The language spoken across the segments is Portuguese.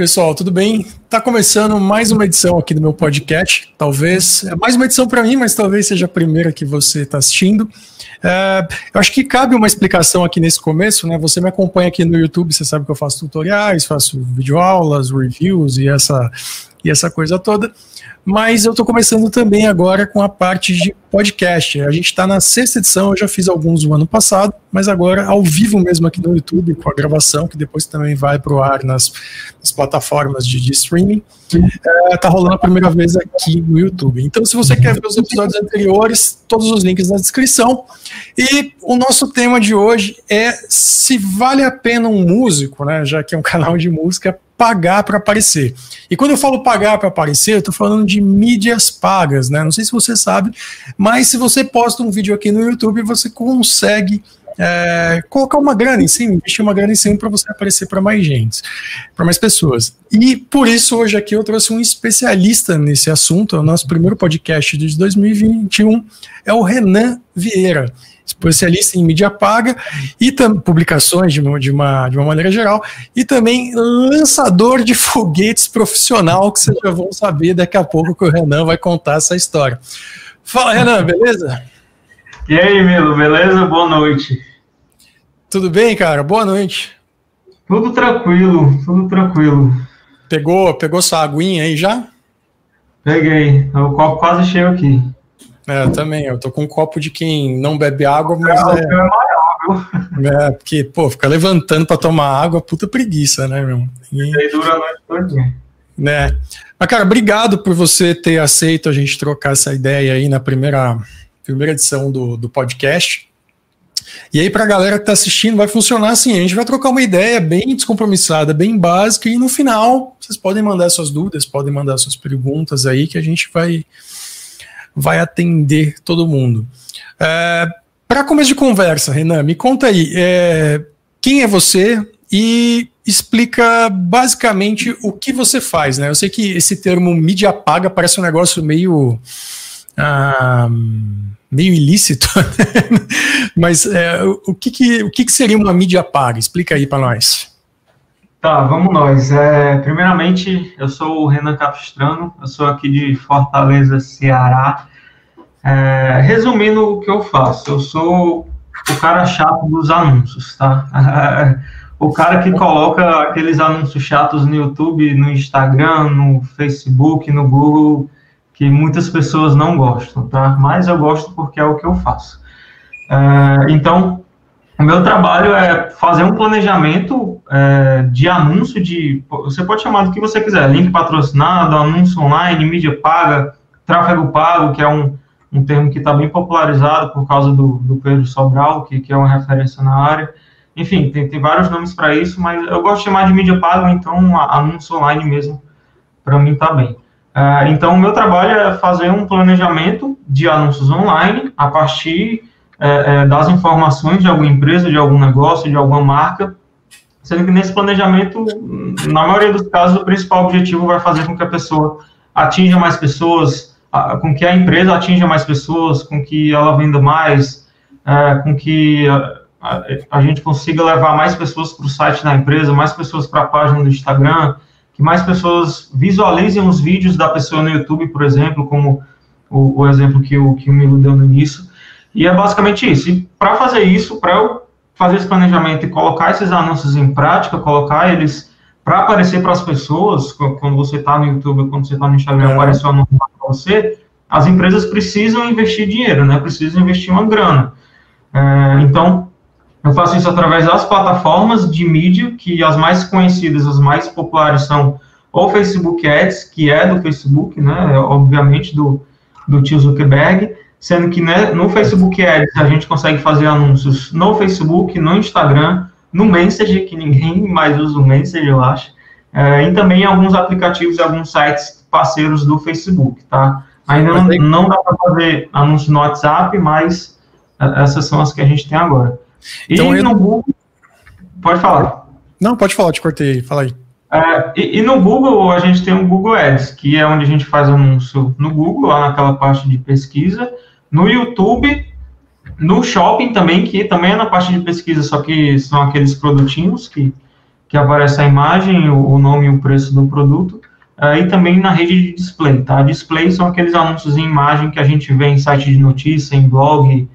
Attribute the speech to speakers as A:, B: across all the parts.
A: pessoal, tudo bem? Tá começando mais uma edição aqui do meu podcast. Talvez é mais uma edição para mim, mas talvez seja a primeira que você está assistindo. É, eu acho que cabe uma explicação aqui nesse começo, né? Você me acompanha aqui no YouTube, você sabe que eu faço tutoriais, faço videoaulas, reviews e essa, e essa coisa toda mas eu estou começando também agora com a parte de podcast. A gente está na sexta edição, eu já fiz alguns no ano passado, mas agora ao vivo mesmo aqui no YouTube, com a gravação, que depois também vai para o ar nas, nas, plataformas de, de streaming. Está é, rolando a primeira vez aqui no YouTube. Então, se você quer ver os episódios anteriores, todos os links na descrição. E o nosso tema de hoje é se vale a pena um músico, né, já que é um canal de música, pagar para aparecer. E quando eu falo pagar para aparecer, eu estou falando de mídias pagas, né? Não sei se você sabe, mas se você posta um vídeo aqui no YouTube, você consegue é, colocar uma grana em cima, investir uma grana em cima para você aparecer para mais gente, para mais pessoas. E por isso hoje aqui eu trouxe um especialista nesse assunto, o nosso primeiro podcast de 2021, é o Renan Vieira especialista em mídia paga e publicações de uma, de, uma, de uma maneira geral, e também lançador de foguetes profissional, que vocês já vão saber daqui a pouco que o Renan vai contar essa história. Fala, Renan, beleza?
B: E aí, Milo, beleza? Boa noite.
A: Tudo bem, cara? Boa noite.
B: Tudo tranquilo, tudo tranquilo.
A: Pegou, pegou sua aguinha aí já?
B: Peguei, o copo quase cheio aqui.
A: É, eu também. Eu tô com um copo de quem não bebe água, mas é. É, é porque, pô, ficar levantando para tomar água, puta preguiça, né, meu? E aí dura a noite toda. Né? Mas, cara, obrigado por você ter aceito a gente trocar essa ideia aí na primeira, primeira edição do, do podcast. E aí, para a galera que está assistindo, vai funcionar assim: a gente vai trocar uma ideia bem descompromissada, bem básica, e no final vocês podem mandar suas dúvidas, podem mandar suas perguntas aí, que a gente vai, vai atender todo mundo. É, Para começo de conversa, Renan, me conta aí, é, quem é você e explica basicamente o que você faz, né? Eu sei que esse termo mídia paga parece um negócio meio ah, meio ilícito, mas é, o, que, que, o que, que seria uma mídia paga? Explica aí para nós.
B: Tá, vamos nós. É, primeiramente, eu sou o Renan Capistrano, eu sou aqui de Fortaleza, Ceará. É, resumindo o que eu faço, eu sou o cara chato dos anúncios, tá? o cara que coloca aqueles anúncios chatos no YouTube, no Instagram, no Facebook, no Google, que muitas pessoas não gostam, tá? Mas eu gosto porque é o que eu faço. É, então, o meu trabalho é fazer um planejamento é, de anúncio de. Você pode chamar do que você quiser, link patrocinado, anúncio online, mídia paga, tráfego pago, que é um, um termo que está bem popularizado por causa do, do Pedro Sobral, que, que é uma referência na área. Enfim, tem, tem vários nomes para isso, mas eu gosto de chamar de mídia paga, então anúncio online mesmo, para mim está bem. É, então, o meu trabalho é fazer um planejamento de anúncios online a partir é, é, das informações de alguma empresa, de algum negócio, de alguma marca, sendo que nesse planejamento, na maioria dos casos, o principal objetivo vai fazer com que a pessoa atinja mais pessoas, com que a empresa atinja mais pessoas, com que ela venda mais, é, com que a, a, gente consiga levar mais pessoas para o site da empresa, mais pessoas para a página do Instagram, que mais pessoas visualizem os vídeos da pessoa no YouTube, por exemplo, como o, o exemplo que o, que o Milo deu no início, e é basicamente isso. E para fazer isso, para eu fazer esse planejamento e colocar esses anúncios em prática, colocar eles para aparecer para as pessoas, quando você está no YouTube, quando você está no Instagram, é. aparece anúncio para você, as empresas precisam investir dinheiro, né? Precisam investir uma grana. É, então, eu faço isso através das plataformas de mídia, que as mais conhecidas, as mais populares são o Facebook Ads, que é do Facebook, né? Obviamente, do, do tio Zuckerberg, sendo que né, no Facebook Ads a gente consegue fazer anúncios no Facebook, no Instagram, no Messenger, que ninguém mais usa o Messenger, eu acho, é, e também em alguns aplicativos e alguns sites parceiros do Facebook, tá? Ainda não, não dá para fazer anúncio no WhatsApp, mas é, essas são as que a gente tem agora. E então, no Google... Pode falar.
A: Não, pode falar, te cortei, fala aí.
B: É, e, e, no Google, a gente tem o Google Ads, que é onde a gente faz anúncio no Google, lá naquela parte de pesquisa, no YouTube, no shopping também, que também é na parte de pesquisa, só que são aqueles produtinhos que, que aparece a imagem, o, o nome e o preço do produto, uh, e também na rede de display, tá? Display são aqueles anúncios em imagem que a gente vê em site de notícia, em blog,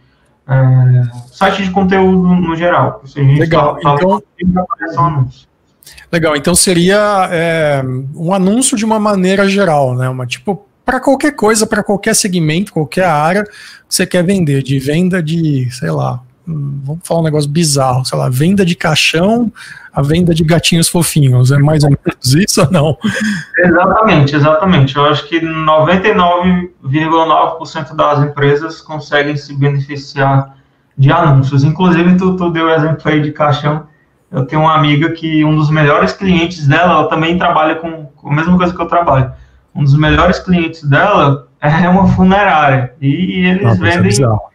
B: é, site de conteúdo no geral.
A: Legal, fala, então... Fala, Legal, então seria é, um anúncio de uma maneira geral, né? Uma tipo para qualquer coisa, para qualquer segmento, qualquer área que você quer vender, de venda de, sei lá, vamos falar um negócio bizarro, sei lá, venda de caixão, a venda de gatinhos fofinhos, é mais ou menos isso ou não?
B: Exatamente, exatamente. Eu acho que 99,9% das empresas conseguem se beneficiar de anúncios. Inclusive, tu, tu deu o exemplo aí de caixão. Eu tenho uma amiga que um dos melhores clientes dela, ela também trabalha com, com a mesma coisa que eu trabalho um dos melhores clientes dela é uma funerária. E eles Nossa, é vendem. É,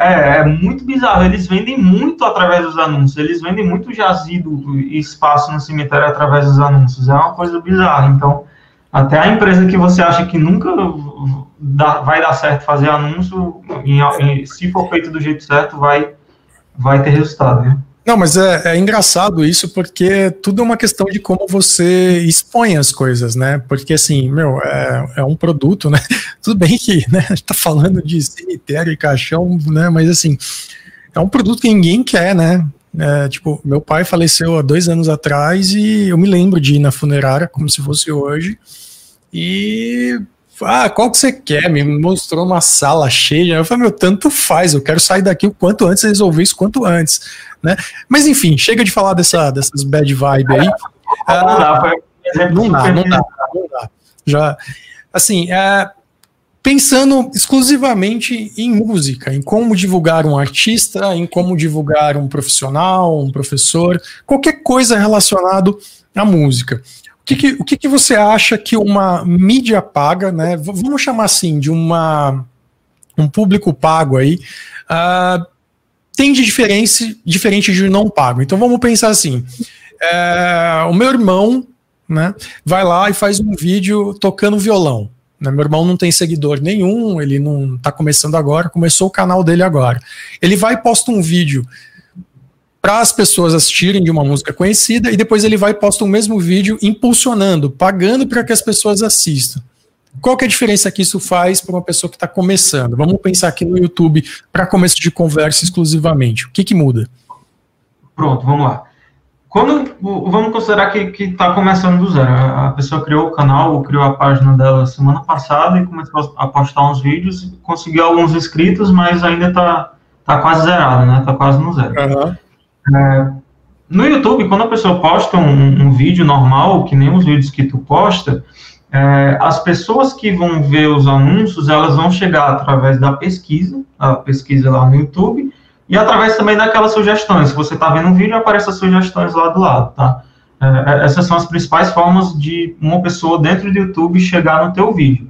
B: é, muito bizarro. Eles vendem muito através dos anúncios. Eles vendem muito jazido e espaço no cemitério através dos anúncios. É uma coisa bizarra. Então, até a empresa que você acha que nunca dá, vai dar certo fazer anúncio, em, em, se for feito do jeito certo, vai, vai ter resultado. Viu?
A: Não, mas é, é, engraçado isso porque tudo é uma questão de como você expõe as coisas, né? Porque assim, meu, é, é um produto, né? Tudo bem que né, a gente tá falando de cemitério e caixão, né? Mas assim, é um produto que ninguém quer, né? É, tipo, meu pai faleceu há dois anos atrás e eu me lembro de ir na funerária como se fosse hoje. E ah, qual que você quer? Me mostrou uma sala cheia. Eu falei, meu, tanto faz, eu quero sair daqui o quanto antes resolver isso quanto antes, né? Mas enfim, chega de falar dessa, dessas bad vibe aí. Ah, não, dá, não dá, não dá, não dá. Já, assim, é, pensando exclusivamente em música, em como divulgar um artista, em como divulgar um profissional, um professor, qualquer coisa relacionado à música que, que, o que, que você acha que uma mídia paga, né? Vamos chamar assim, de uma um público pago aí, uh, tem de diferença, diferente de não pago. Então vamos pensar assim: é, o meu irmão né, vai lá e faz um vídeo tocando violão. Né, meu irmão não tem seguidor nenhum, ele não está começando agora, começou o canal dele agora. Ele vai e posta um vídeo para as pessoas assistirem de uma música conhecida e depois ele vai e posta o mesmo vídeo impulsionando, pagando para que as pessoas assistam. Qual que é a diferença que isso faz para uma pessoa que está começando? Vamos pensar aqui no YouTube para começo de conversa exclusivamente. O que, que muda?
B: Pronto, vamos lá. Quando vamos considerar que está começando do zero, a pessoa criou o canal, criou a página dela semana passada e começou a postar uns vídeos, conseguiu alguns inscritos, mas ainda está tá quase zerado, né? Está quase no zero. Uhum. É, no YouTube, quando a pessoa posta um, um, vídeo normal, que nem os vídeos que tu posta, é, as pessoas que vão ver os anúncios, elas vão chegar através da pesquisa, a pesquisa lá no YouTube, e através também daquelas sugestões. Se você está vendo um vídeo, aparecem as sugestões lá do lado, tá? É, é, essas são as principais formas de uma pessoa dentro do YouTube chegar no teu vídeo.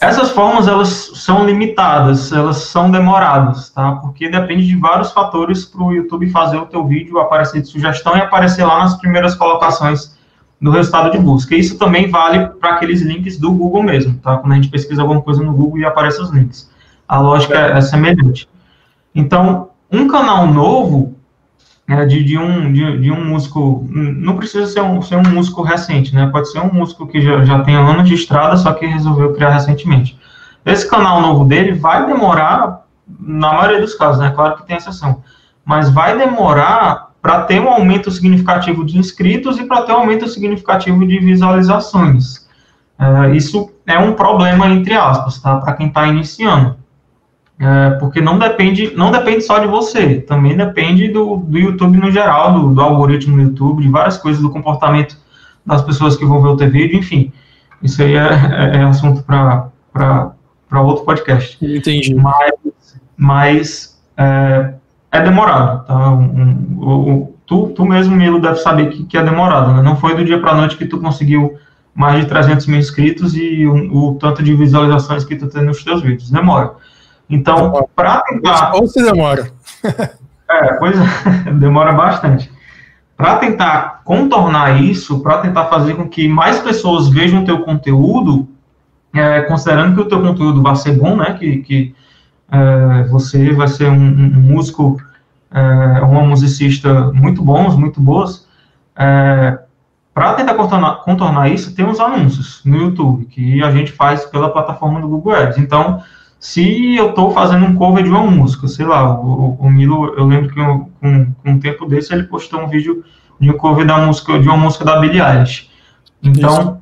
B: Essas formas, elas são limitadas, elas são demoradas, tá? Porque depende de vários fatores para o YouTube fazer o teu vídeo aparecer de sugestão e aparecer lá nas primeiras colocações do resultado de busca. Isso também vale para aqueles links do Google mesmo, tá? Quando a gente pesquisa alguma coisa no Google e aparece os links. A lógica é, é semelhante. Então, um canal novo, é, de, de, um, de, de, um músico, não precisa ser um, ser um músico recente, né? Pode ser um músico que já, já tem anos de estrada, só que resolveu criar recentemente. Esse canal novo dele vai demorar, na maioria dos casos, né? Claro que tem exceção, mas vai demorar para ter um aumento significativo de inscritos e para ter um aumento significativo de visualizações. É, isso é um problema, entre aspas, tá? Para quem está iniciando é, porque não depende, não depende só de você, também depende do, do YouTube no geral, do, do, algoritmo do YouTube, de várias coisas, do comportamento das pessoas que vão ver o teu vídeo, enfim. Isso aí é, é, é assunto para outro podcast.
A: Entendi.
B: Mas, mas é, é demorado, tá? Um, um, um, tu, tu mesmo, Milo, deve saber que, que é demorado, né? Não foi do dia para a noite que tu conseguiu mais de 300 mil inscritos e o, o tanto de visualizações que tu tem nos teus vídeos. Demora. Então, para tentar.
A: Ou se demora.
B: é, pois é, demora bastante. Para tentar contornar isso, para tentar fazer com que mais pessoas vejam o teu conteúdo, é, considerando que o teu conteúdo vai ser bom, né, que, que é, você vai ser um, um músico, é, uma musicista muito bons, muito boas, é, para tentar contornar, contornar, isso, tem os anúncios no YouTube, que a gente faz pela plataforma do Google Ads. Então, se eu estou fazendo um cover de uma música, sei lá, o, o Milo, eu lembro que eu, com, com um tempo desse ele postou um vídeo de um cover da música, de uma música da Billie Eilish. Então,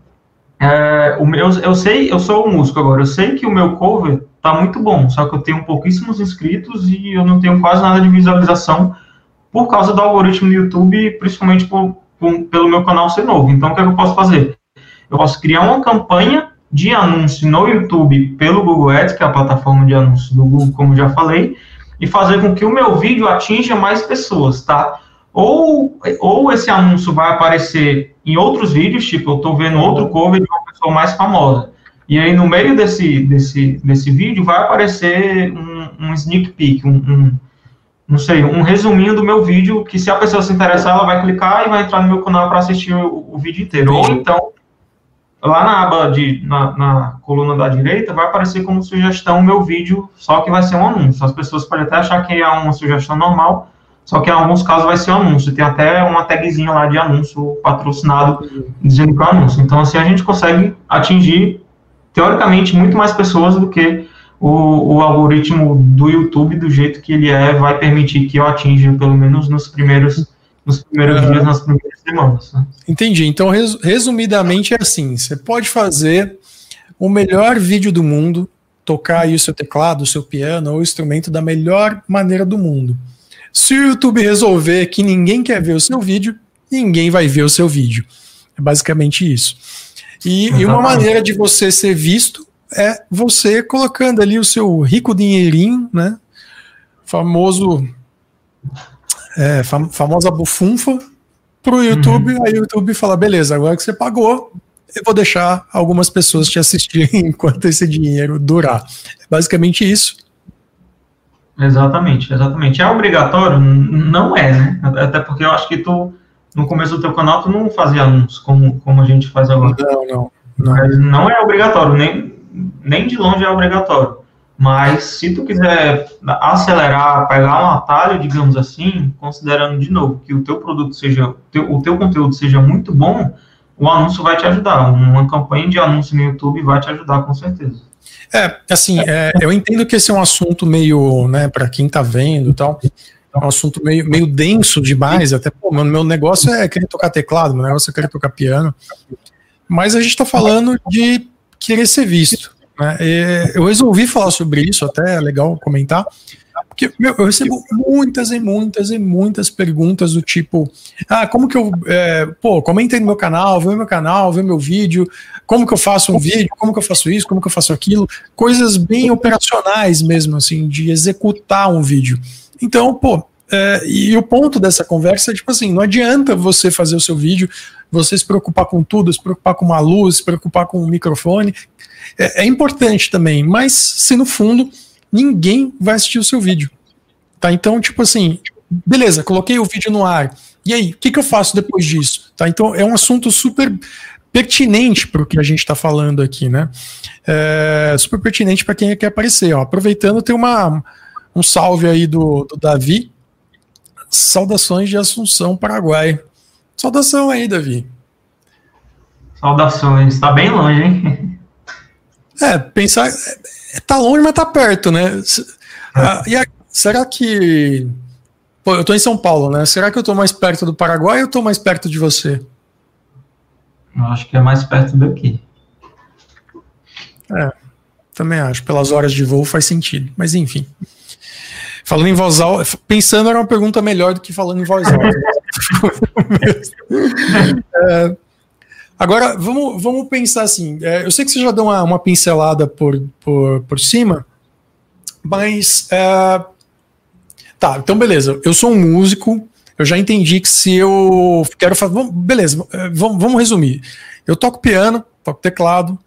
B: é, o meu, eu sei, eu sou um músico agora, eu sei que o meu cover tá muito bom, só que eu tenho pouquíssimos inscritos e eu não tenho quase nada de visualização por causa do algoritmo do YouTube, principalmente por, por, pelo meu canal ser novo. Então, o que, é que eu posso fazer? Eu posso criar uma campanha de anúncio no YouTube pelo Google Ads, que é a plataforma de anúncios do Google, como já falei, e fazer com que o meu vídeo atinja mais pessoas, tá? Ou, ou esse anúncio vai aparecer em outros vídeos, tipo, eu estou vendo outro cover de uma pessoa mais famosa. E aí, no meio desse, desse, desse vídeo, vai aparecer um, um sneak peek, um, um, não sei, um resuminho do meu vídeo, que se a pessoa se interessar, ela vai clicar e vai entrar no meu canal para assistir o, o, vídeo inteiro. Ou então, lá na aba de, na, na, coluna da direita, vai aparecer como sugestão o meu vídeo, só que vai ser um anúncio. As pessoas podem até achar que é uma sugestão normal, só que em alguns casos vai ser um anúncio. Tem até uma tagzinha lá de anúncio patrocinado, dizendo que é um anúncio. Então, assim, a gente consegue atingir, teoricamente, muito mais pessoas do que o, o, algoritmo do YouTube, do jeito que ele é, vai permitir que eu atinja, pelo menos nos primeiros nos primeiros dias, nas primeiras semanas. Né?
A: Entendi. Então, res, resumidamente, é assim: você pode fazer o melhor vídeo do mundo, tocar aí o seu teclado, o seu piano ou o instrumento da melhor maneira do mundo. Se o YouTube resolver que ninguém quer ver o seu vídeo, ninguém vai ver o seu vídeo. É basicamente isso. E, e uma maneira de você ser visto é você colocando ali o seu rico dinheirinho, né? Famoso é, fam famosa bufunfa para o YouTube, uhum. aí o YouTube fala, beleza, agora que você pagou, eu vou deixar algumas pessoas te assistirem enquanto esse dinheiro durar. É basicamente isso.
B: Exatamente, exatamente. É obrigatório? Não é, né? Até porque eu acho que tu, no começo do teu canal, tu não fazia anúncios como, como a gente faz agora.
A: Não, não.
B: Não, Mas não é obrigatório, nem, nem de longe é obrigatório. Mas se tu quiser acelerar, pegar um atalho, digamos assim, considerando de novo que o teu produto seja, o teu conteúdo seja muito bom, o anúncio vai te ajudar. Uma campanha de anúncio no YouTube vai te ajudar com certeza.
A: É, assim, é, eu entendo que esse é um assunto meio, né, para quem tá vendo e tal, é um assunto meio, meio denso demais, até, pô, meu, meu negócio é querer tocar teclado, meu negócio é querer tocar piano, mas a gente está falando de querer ser visto. Né? eu resolvi falar sobre isso, até é legal comentar, porque meu, eu recebo muitas e muitas e muitas perguntas do tipo: ah, como que eu. É, pô, comenta no meu canal, vê meu canal, vê meu vídeo, como que eu faço um vídeo, como que eu faço isso, como que eu faço aquilo, coisas bem operacionais mesmo, assim, de executar um vídeo. Então, pô, é, e o ponto dessa conversa é tipo assim: não adianta você fazer o seu vídeo, você se preocupar com tudo, se preocupar com uma luz, se preocupar com um microfone, é, é importante também, mas se no fundo ninguém vai assistir o seu vídeo. Tá? Então, tipo assim, beleza, coloquei o vídeo no ar. E aí, o que, que eu faço depois disso? Tá? Então, é um assunto super pertinente para o que a gente está falando aqui, né? É, super pertinente para quem quer aparecer. Ó. Aproveitando, tem uma, um salve aí do, do Davi. Saudações de Assunção, Paraguai. Saudação aí, Davi.
B: Saudações. Está bem longe, hein?
A: É, pensar. É, tá longe, mas tá perto, né? Ah, e a, será que. Pô, eu tô em São Paulo, né? Será que eu tô mais perto do Paraguai ou eu tô mais perto de você?
B: Eu acho que é mais perto daqui.
A: É, também acho. Pelas horas de voo faz sentido. Mas enfim. Falando em voz alta, pensando era uma pergunta melhor do que falando em voz alta. é, Agora, vamos, vamos pensar assim. É, eu sei que você já deu uma, uma pincelada por, por, por cima, mas. É, tá, então beleza. Eu sou um músico, eu já entendi que se eu quero fazer. Beleza, é, vamos, vamos resumir. Eu toco piano, toco teclado,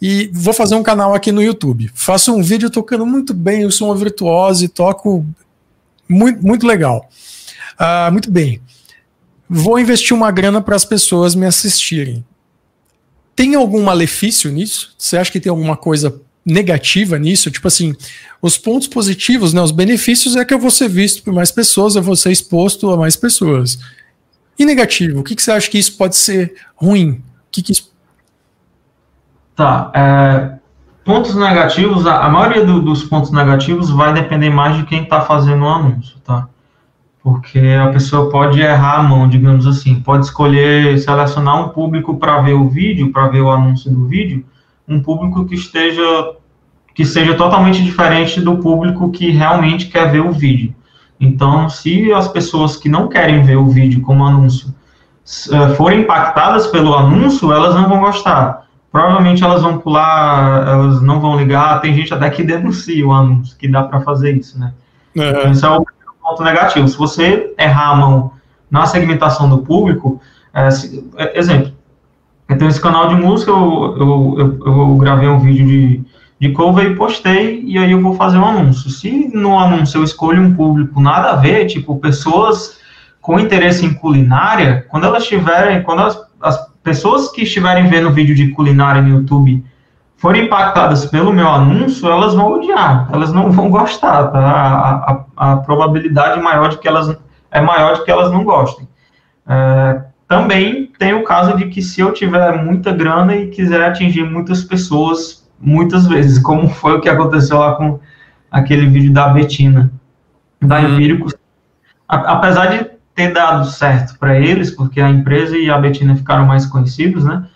A: e vou fazer um canal aqui no YouTube. Faço um vídeo tocando muito bem, eu sou uma virtuose, toco muito, muito legal. Uh, muito bem. Vou investir uma grana para as pessoas me assistirem. Tem algum malefício nisso? Você acha que tem alguma coisa negativa nisso? Tipo assim, os pontos positivos, né, os benefícios é que eu vou ser visto por mais pessoas, eu vou ser exposto a mais pessoas. E negativo, o que, que você acha que isso pode ser ruim? O que, que isso...
B: Tá, é, pontos negativos, a, a maioria do, dos pontos negativos vai depender mais de quem está fazendo o anúncio, tá? Porque a pessoa pode errar a mão, digamos assim, pode escolher selecionar um público para ver o vídeo, para ver o anúncio do vídeo, um público que esteja que seja totalmente diferente do público que realmente quer ver o vídeo. Então, se as pessoas que não querem ver o vídeo como anúncio eh, forem impactadas pelo anúncio, elas não vão gostar. Provavelmente elas vão pular, elas não vão ligar. Tem gente até que denuncia o anúncio, que dá para fazer isso, né? Uhum. Então, isso é o ponto negativo. Se você errar a mão na segmentação do público, é, se, é, exemplo, eu tenho esse canal de música, eu, eu, eu, eu gravei um vídeo de, de cover e postei, e aí eu vou fazer um anúncio. Se no anúncio eu escolho um público nada a ver, tipo, pessoas com interesse em culinária, quando elas tiverem, quando as, as pessoas que estiverem vendo vídeo de culinária no YouTube forem impactadas pelo meu anúncio, elas vão odiar, elas não vão gostar, tá? A, a, a probabilidade maior de que elas é maior de que elas não gostem. É, também tem o caso de que se eu tiver muita grana e quiser atingir muitas pessoas muitas vezes, como foi o que aconteceu lá com aquele vídeo da Betina, da. Empíricos, apesar de ter dado certo para eles, porque a empresa e a Betina ficaram mais conhecidos, né?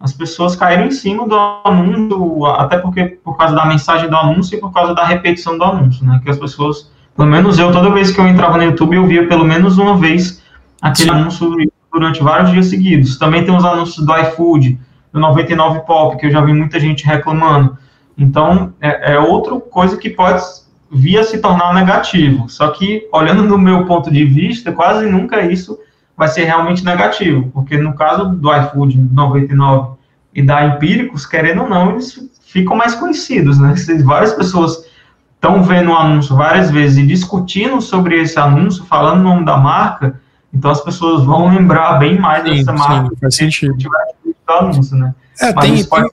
B: As pessoas caíram em cima do anúncio, até porque por causa da mensagem do anúncio e por causa da repetição do anúncio, né? Que as pessoas, pelo menos eu, toda vez que eu entrava no YouTube, eu via pelo menos uma vez aquele Sim. anúncio durante vários dias seguidos. Também tem os anúncios do iFood, do 99 Pop, que eu já vi muita gente reclamando. Então, é, é outra coisa que pode vir a se tornar negativo. Só que, olhando do meu ponto de vista, quase nunca isso vai ser realmente negativo, porque no caso do iFood 99 e da Empíricos, querendo ou não, eles ficam mais conhecidos, né? Se várias pessoas estão vendo o anúncio várias vezes e discutindo sobre esse anúncio, falando o nome da marca, então as pessoas vão lembrar bem mais sim, dessa marca. Sim,
A: faz sentido. Se anúncio, né? É, tem, pode...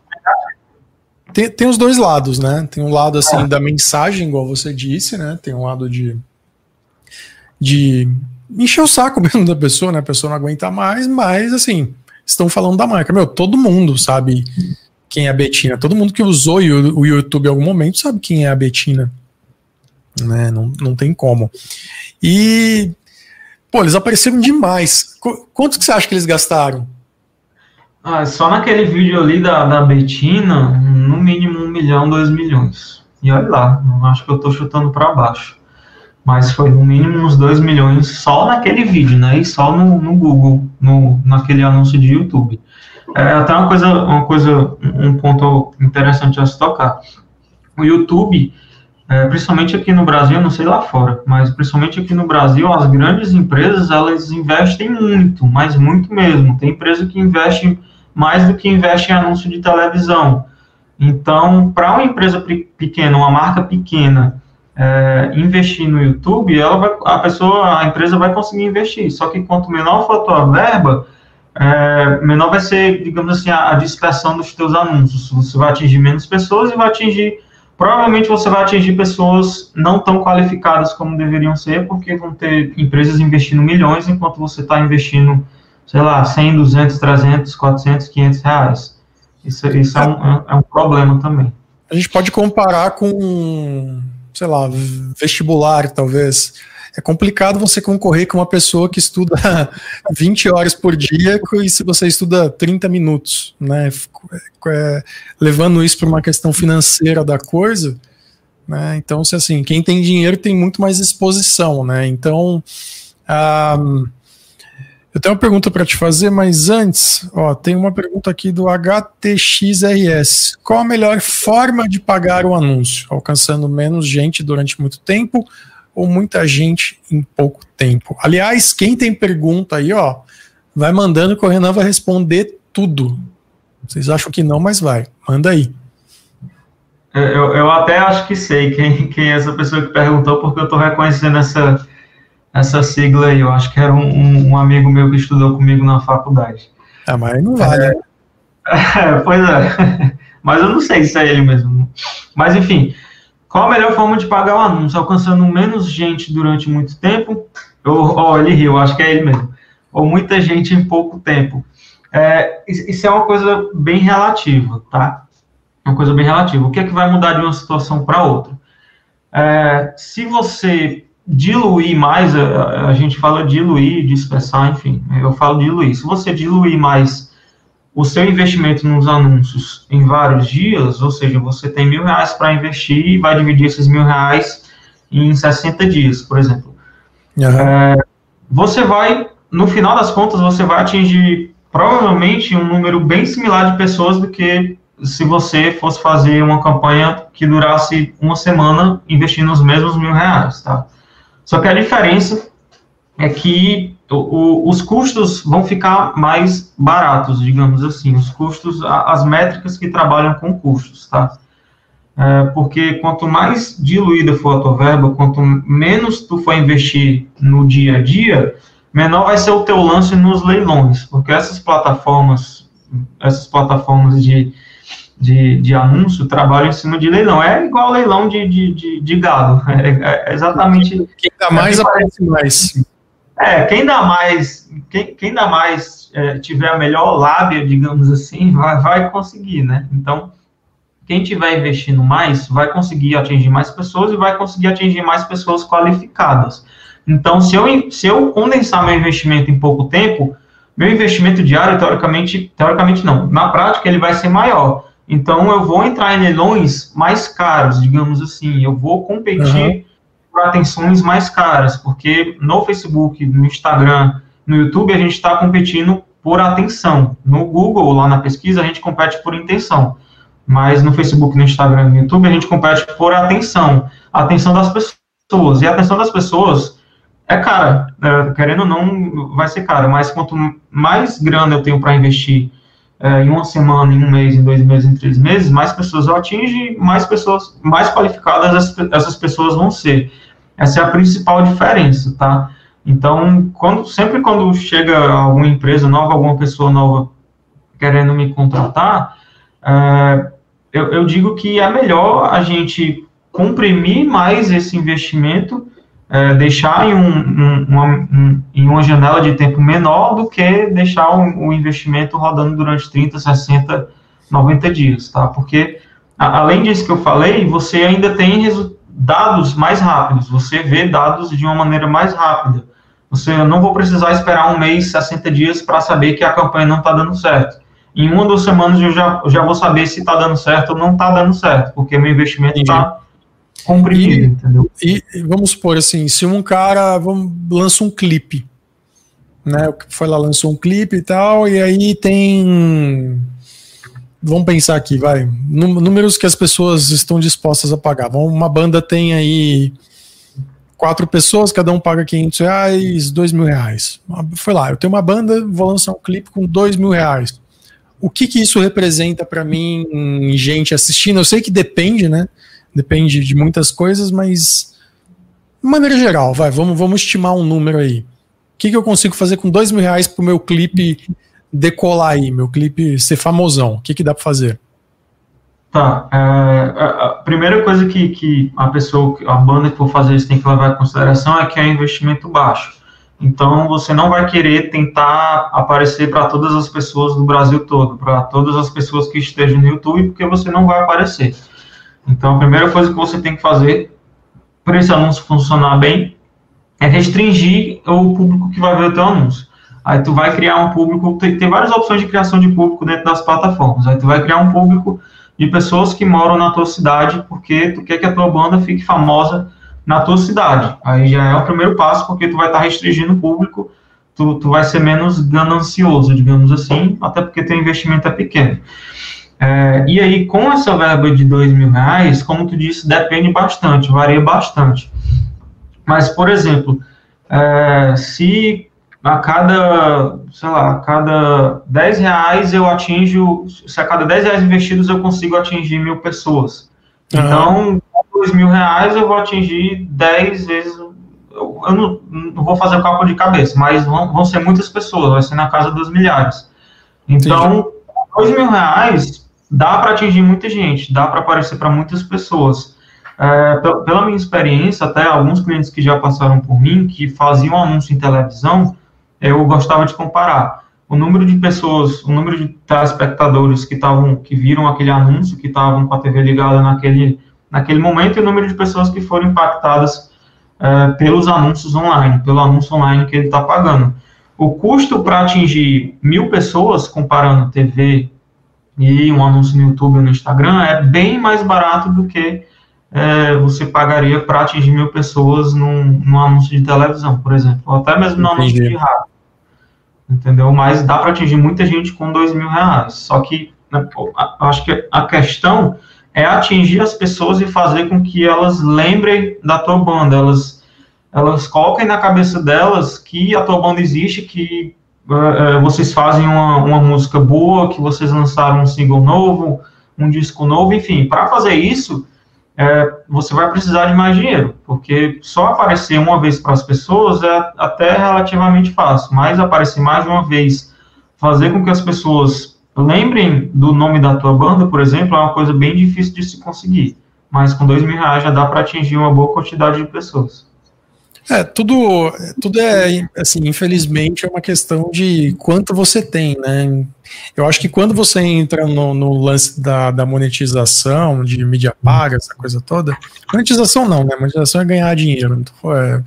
A: tem, tem, os dois lados, né? Tem um lado assim é. da mensagem, igual você disse, né? Tem um lado de de encher o saco mesmo da pessoa, né? A pessoa não aguenta mais, mas assim, estão falando da marca. Meu, todo mundo sabe quem é a Betina. Todo mundo que usou o YouTube em algum momento sabe quem é a Betina. Né? Não, não tem como. E, pô, eles apareceram demais. Quanto que você acha que eles gastaram?
B: Ah, só naquele vídeo ali da, da Betina, no mínimo um milhão, dois milhões. E olha lá, acho que eu tô chutando para baixo mas foi no mínimo uns 2 milhões só naquele vídeo, né? E só no, no Google, no, naquele anúncio de YouTube. É até uma coisa, uma coisa, um ponto interessante a se tocar. O YouTube, é, principalmente aqui no Brasil, não sei lá fora, mas principalmente aqui no Brasil, as grandes empresas, elas investem muito, mas muito mesmo. Tem empresa que investe mais do que investe em anúncio de televisão. Então, para uma empresa pequena, uma marca pequena, é, investir no YouTube, ela vai, a pessoa, a empresa vai conseguir investir. Só que quanto menor for a tua verba, é, menor vai ser, digamos assim, a, a dispersão dos teus anúncios. Você vai atingir menos pessoas e vai atingir, provavelmente você vai atingir pessoas não tão qualificadas como deveriam ser, porque vão ter empresas investindo milhões, enquanto você está investindo, sei lá, 100, 200, 300, 400, 500 reais. Isso, isso é, um, é um problema também.
A: A gente pode comparar com sei lá, vestibular, talvez. É complicado você concorrer com uma pessoa que estuda 20 horas por dia e se você estuda 30 minutos, né? É, levando isso para uma questão financeira da coisa, né? Então, se assim, quem tem dinheiro tem muito mais exposição, né? Então, um, eu tenho uma pergunta para te fazer, mas antes, ó, tem uma pergunta aqui do HTXRS. Qual a melhor forma de pagar o anúncio? Alcançando menos gente durante muito tempo ou muita gente em pouco tempo? Aliás, quem tem pergunta aí, ó, vai mandando que o Renan vai responder tudo. Vocês acham que não, mas vai. Manda aí.
B: Eu, eu até acho que sei quem, quem é essa pessoa que perguntou, porque eu estou reconhecendo essa essa sigla aí. Eu acho que era um, um, amigo meu que estudou comigo na faculdade.
A: Ah, mas não vale. É,
B: é, pois é. Mas eu não sei se é ele mesmo. Mas enfim, qual a melhor forma de pagar o anúncio? Alcançando menos gente durante muito tempo? Ó, oh, ele riu, acho que é ele mesmo. ou muita gente em pouco tempo. É, isso é uma coisa bem relativa, tá? Uma coisa bem relativa. O que é que vai mudar de uma situação para outra? É, se você diluir mais, a, a, gente fala diluir, dispersar, enfim, eu falo diluir. Se você diluir mais o seu investimento nos anúncios em vários dias, ou seja, você tem mil reais para investir e vai dividir esses mil reais em 60 dias, por exemplo. Uhum. É, você vai, no final das contas, você vai atingir provavelmente um número bem similar de pessoas do que se você fosse fazer uma campanha que durasse uma semana investindo os mesmos mil reais, tá? Só que a diferença é que o, o, os custos vão ficar mais baratos, digamos assim, os custos, as métricas que trabalham com custos, tá? É, porque quanto mais diluída for a tua verba, quanto menos tu for investir no dia a dia, menor vai ser o teu lance nos leilões, porque essas plataformas, essas plataformas de, de, de anúncio trabalham em cima de leilão, é igual leilão de, de, de, de gado, é, é exatamente...
A: Quem dá mais, é, aparece mais.
B: É, quem dá mais, quem, quem dá mais é, tiver a melhor lábia, digamos assim, vai, vai conseguir, né? Então, quem tiver investindo mais vai conseguir atingir mais pessoas e vai conseguir atingir mais pessoas qualificadas. Então, se eu, se eu condensar meu investimento em pouco tempo, meu investimento diário, teoricamente, teoricamente não, na prática ele vai ser maior. Então, eu vou entrar em leilões mais caros, digamos assim, eu vou competir uhum por atenções mais caras, porque no Facebook, no Instagram, no YouTube, a gente está competindo por atenção. No Google, lá na pesquisa, a gente compete por intenção. Mas no Facebook, no Instagram, no YouTube, a gente compete por atenção. A atenção das pessoas. E a atenção das pessoas é cara. É, querendo ou não, vai ser cara. Mas quanto mais grana eu tenho para investir é, em uma semana, em um mês, em dois meses, em três meses, mais pessoas eu atingo, mais pessoas, mais qualificadas essas pessoas vão ser. Essa é a principal diferença, tá? Então, quando, sempre quando chega alguma empresa nova, alguma pessoa nova querendo me contratar, é, eu, eu, digo que é melhor a gente comprimir mais esse investimento, é, deixar em, um, um, uma, um, em uma janela de tempo menor do que deixar o, o, investimento rodando durante 30, 60, 90 dias, tá? Porque, a, além disso que eu falei, você ainda tem dados mais rápidos, você vê dados de uma maneira mais rápida. Você não vou precisar esperar um mês, 60 dias para saber que a campanha não está dando certo. Em uma ou duas semanas eu já, já vou saber se está dando certo ou não está dando certo, porque meu investimento está comprimido, e, entendeu?
A: E vamos supor assim, se um cara vamos, lança um clipe, né? Foi lá, lançou um clipe e tal, e aí tem vamos pensar aqui, vai, números que as pessoas estão dispostas a pagar. Uma banda tem aí quatro pessoas, cada um paga 500 reais, dois mil reais. Foi lá, eu tenho uma banda, vou lançar um clipe com dois mil reais. O que que isso representa para mim, gente assistindo? Eu sei que depende, né? Depende de muitas coisas, mas de maneira geral, vai, vamos, vamos estimar um número aí. O que, que eu consigo fazer com dois mil reais pro meu clipe decolar aí, meu clipe ser famosão? O que, que dá para fazer?
B: Tá. É, a primeira coisa que, que a pessoa, a banda que for fazer isso tem que levar em consideração é que é investimento baixo. Então, você não vai querer tentar aparecer para todas as pessoas do Brasil todo, para todas as pessoas que estejam no YouTube, porque você não vai aparecer. Então, a primeira coisa que você tem que fazer para esse anúncio funcionar bem é restringir o público que vai ver o teu anúncio. Aí tu vai criar um público, tem, tem várias opções de criação de público dentro das plataformas. Aí tu vai criar um público de pessoas que moram na tua cidade, porque tu quer que a tua banda fique famosa na tua cidade. Aí já é o primeiro passo, porque tu vai estar restringindo o público, tu, tu vai ser menos ganancioso, digamos assim, até porque teu investimento é pequeno. É, e aí, com essa verba de dois mil reais, como tu disse, depende bastante, varia bastante. Mas, por exemplo, é, se a cada, sei lá, a cada 10 reais eu atinjo, se a cada 10 reais investidos eu consigo atingir mil pessoas. Uhum. Então, com 2 mil reais eu vou atingir 10 vezes, eu, eu não, não, vou fazer o cálculo de cabeça, mas vão, vão ser muitas pessoas, vai ser na casa dos milhares. Então, 2 mil reais dá para atingir muita gente, dá para aparecer para muitas pessoas. É, pela minha experiência, até alguns clientes que já passaram por mim, que faziam anúncio em televisão, eu gostava de comparar o número de pessoas, o número de telespectadores que estavam, que viram aquele anúncio, que estavam com a TV ligada naquele, naquele momento, e o número de pessoas que foram impactadas é, pelos anúncios online, pelo anúncio online que ele está pagando. O custo para atingir mil pessoas, comparando TV e um anúncio no YouTube ou no Instagram, é bem mais barato do que é, você pagaria para atingir mil pessoas num, num, anúncio de televisão, por exemplo, ou até mesmo no anúncio de rádio. Entendeu? Mas dá para atingir muita gente com dois mil reais. Só que né, acho que a questão é atingir as pessoas e fazer com que elas lembrem da tua banda, elas, elas coloquem na cabeça delas que a tua banda existe, que uh, vocês fazem uma, uma música boa, que vocês lançaram um single novo, um disco novo, enfim, para fazer isso, é, você vai precisar de mais dinheiro, porque só aparecer uma vez para as pessoas é até relativamente fácil, mas aparecer mais uma vez, fazer com que as pessoas lembrem do nome da tua banda, por exemplo, é uma coisa bem difícil de se conseguir, mas com dois mil reais já dá para atingir uma boa quantidade de pessoas.
A: É, tudo, tudo é, assim, infelizmente é uma questão de quanto você tem, né? Eu acho que quando você entra no, no lance da, da, monetização, de mídia paga, essa coisa toda, monetização não, né? Monetização é ganhar dinheiro, então é,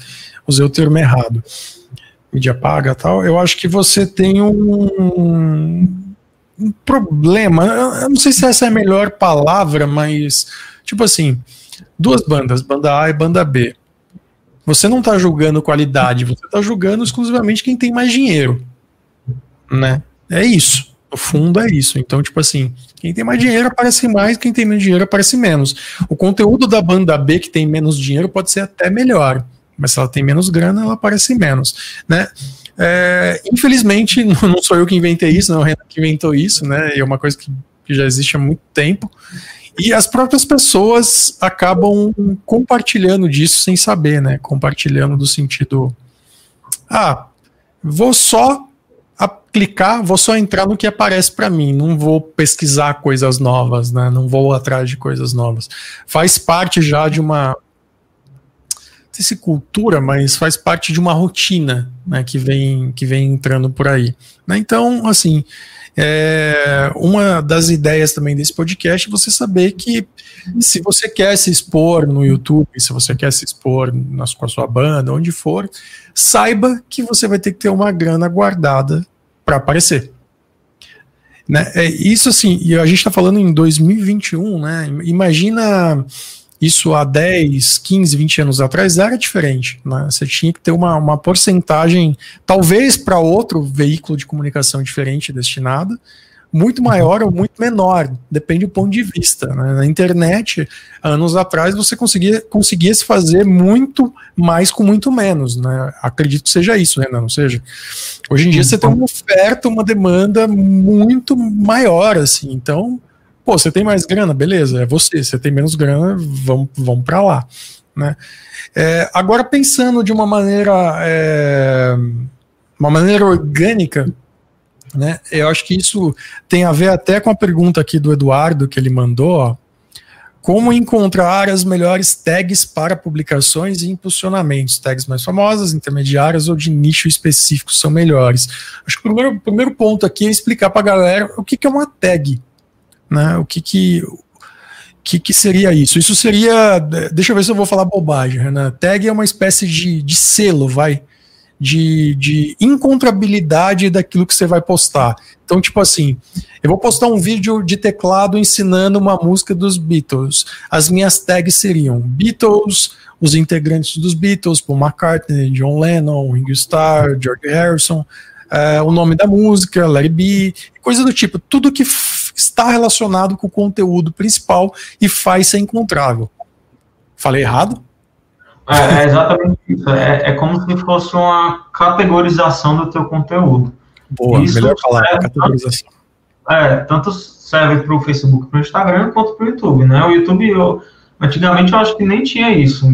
A: usei o termo errado. Mídia paga tal, eu acho que você tem um, um problema, eu não sei se essa é a melhor palavra, mas, tipo assim, duas bandas, banda A e banda B você não está julgando qualidade, você está julgando exclusivamente quem tem mais dinheiro, né? É isso. No fundo é isso. Então, tipo assim, quem tem mais dinheiro aparece mais, quem tem menos dinheiro aparece menos. O conteúdo da banda B que tem menos dinheiro pode ser até melhor, mas se ela tem menos grana, ela aparece menos, né? É, infelizmente, não sou eu que inventei isso, não é o Renan que inventou isso, né? É uma coisa que, que já existe há muito tempo. E as próprias pessoas acabam compartilhando disso sem saber, né? Compartilhando do sentido. Ah, vou só clicar, vou só entrar no que aparece para mim, não vou pesquisar coisas novas, né? Não vou atrás de coisas novas. Faz parte já de uma não sei se cultura, mas faz parte de uma rotina, né, que vem que vem entrando por aí. Né? Então, assim, é, uma das ideias também desse podcast é você saber que se você quer se expor no YouTube, se você quer se expor nas, com a sua banda, onde for, saiba que você vai ter que ter uma grana guardada para aparecer. Né? É, isso assim, e a gente está falando em 2021, né? Imagina isso há 10, 15, 20 anos atrás era diferente. Né? Você tinha que ter uma, uma porcentagem, talvez para outro veículo de comunicação diferente destinado, muito maior ou muito menor, depende do ponto de vista. Né? Na internet, anos atrás, você conseguia, conseguia se fazer muito mais com muito menos. Né? Acredito que seja isso, né? Não seja. Hoje em dia você tem uma oferta, uma demanda muito maior, assim. Então, Pô, você tem mais grana, beleza, é você. Você tem menos grana, vamos, vamos para lá. Né? É, agora, pensando de uma maneira, é, uma maneira orgânica, né, eu acho que isso tem a ver até com a pergunta aqui do Eduardo que ele mandou, ó, como encontrar as melhores tags para publicações e impulsionamentos? Tags mais famosas, intermediárias ou de nicho específico são melhores? Acho que o primeiro, primeiro ponto aqui é explicar para a galera o que, que é uma tag. Né? O que que, que que seria isso? Isso seria, deixa eu ver se eu vou falar bobagem, Renan. Tag é uma espécie de, de selo, vai, de, de encontrabilidade daquilo que você vai postar. Então, tipo assim, eu vou postar um vídeo de teclado ensinando uma música dos Beatles. As minhas tags seriam Beatles, os integrantes dos Beatles, Paul McCartney, John Lennon, Ringo Starr, George Harrison, é, o nome da música, Larry B, coisa do tipo. Tudo que está relacionado com o conteúdo principal e faz ser encontrável. Falei errado?
B: É, é exatamente isso. É, é, como se fosse uma categorização do teu conteúdo.
A: Boa, isso melhor falar, serve, categorização.
B: É, tanto serve para o Facebook, para o Instagram, quanto para o YouTube, né? O YouTube, eu, antigamente eu acho que nem tinha isso,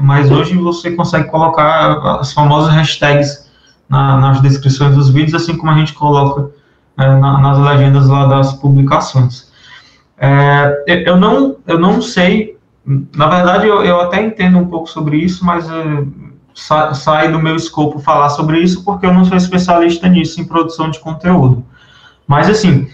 B: mas hoje você consegue colocar as famosas hashtags na, nas descrições dos vídeos, assim como a gente coloca é, na, nas legendas lá das publicações. É, eu, não, eu não sei, na verdade eu, eu, até entendo um pouco sobre isso, mas é, sa sai do meu escopo falar sobre isso, porque eu não sou especialista nisso em produção de conteúdo. Mas, assim,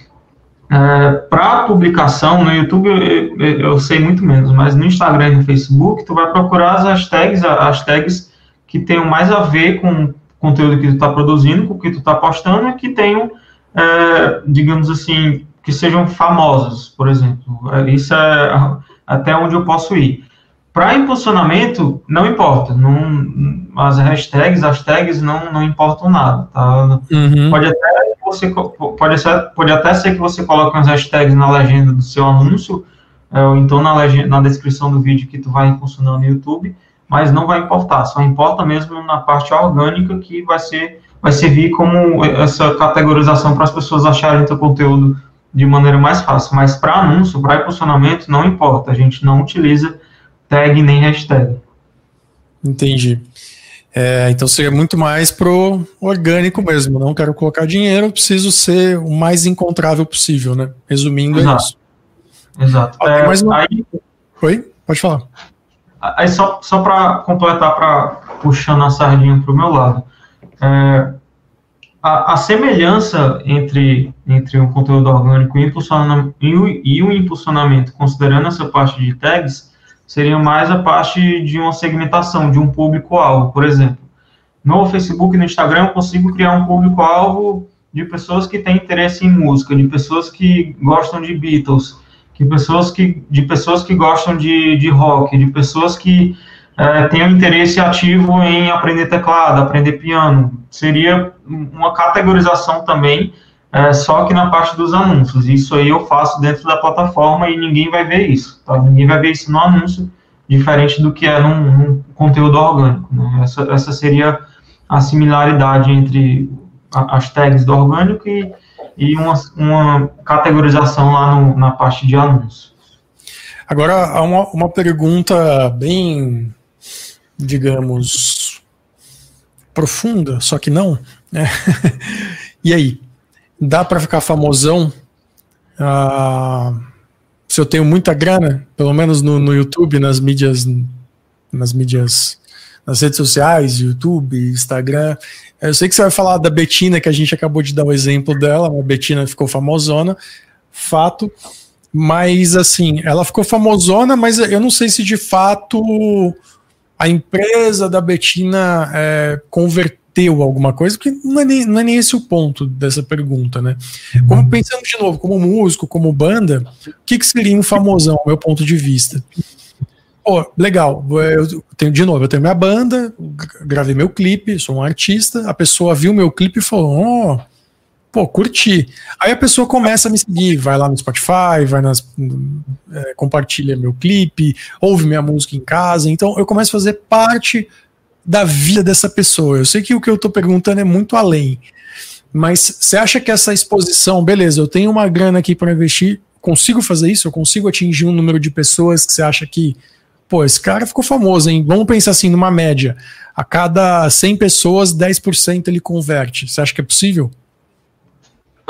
B: é, para publicação no YouTube eu, eu, sei muito menos, mas no Instagram e no Facebook tu vai procurar as hashtags, as tags que tenham mais a ver com o conteúdo que tu está produzindo, com o que tu está postando e que tenham, é, digamos assim, que sejam famosos, por exemplo. É, isso é até onde eu posso ir. Para impulsionamento, não importa. Não, as hashtags, as tags não, não importam nada. Tá? Uhum. Pode, até você, pode, ser, pode até ser que você coloque as hashtags na legenda do seu anúncio, é, ou então na, legenda, na descrição do vídeo que tu vai impulsionar no YouTube, mas não vai importar. Só importa mesmo na parte orgânica que vai ser vai servir como essa categorização para as pessoas acharem teu conteúdo de maneira mais fácil. Mas para anúncio, para impulsionamento, não importa. A gente não utiliza tag nem hashtag.
A: Entendi. É, então seria muito mais pro orgânico mesmo. Não quero colocar dinheiro, preciso ser o mais encontrável possível, né? Resumindo, é Exato. é isso.
B: Exato.
A: é, mais uma... aí, Oi? Pode falar.
B: Aí só, só para completar, para puxando a sardinha para o meu lado. É, a, a, semelhança entre, entre o conteúdo orgânico e, e, e o impulsionamento, considerando essa parte de tags, seria mais a parte de uma segmentação, de um público-alvo. Por exemplo, no Facebook e no Instagram eu consigo criar um público-alvo de pessoas que têm interesse em música, de pessoas que gostam de Beatles, de pessoas que, de pessoas que gostam de, de rock, de pessoas que é, tenham interesse ativo em aprender teclado, aprender piano. Seria uma categorização também, é, só que na parte dos anúncios. Isso aí eu faço dentro da plataforma e ninguém vai ver isso. Tá? Ninguém vai ver isso no anúncio, diferente do que é num, num conteúdo orgânico. Né? Essa, essa seria a similaridade entre as tags do orgânico e, e uma, uma categorização lá no, na parte de anúncios.
A: Agora, uma, uma pergunta bem, digamos, profunda, só que não. Né? e aí? dá para ficar famosão ah, se eu tenho muita grana, pelo menos no, no YouTube, nas mídias, nas mídias, nas redes sociais, YouTube, Instagram. Eu sei que você vai falar da Betina, que a gente acabou de dar o exemplo dela, a Betina ficou famosona, fato. Mas assim, ela ficou famosona, mas eu não sei se de fato a empresa da Betina é, converteu teu alguma coisa, porque não é, nem, não é nem esse o ponto dessa pergunta, né? Como pensando de novo, como músico, como banda, o que, que seria um famosão, meu ponto de vista? Pô, legal, eu tenho de novo, eu tenho minha banda, gravei meu clipe, sou um artista, a pessoa viu meu clipe e falou, oh, pô, curti. Aí a pessoa começa a me seguir, vai lá no Spotify, vai nas. É, compartilha meu clipe, ouve minha música em casa. Então eu começo a fazer parte da vida dessa pessoa. Eu sei que o que eu estou perguntando é muito além, mas você acha que essa exposição, beleza, eu tenho uma grana aqui para investir, consigo fazer isso? Eu consigo atingir um número de pessoas que você acha que, pô, esse cara ficou famoso, hein? Vamos pensar assim, numa média. A cada 100 pessoas, 10% ele converte. Você acha que é possível?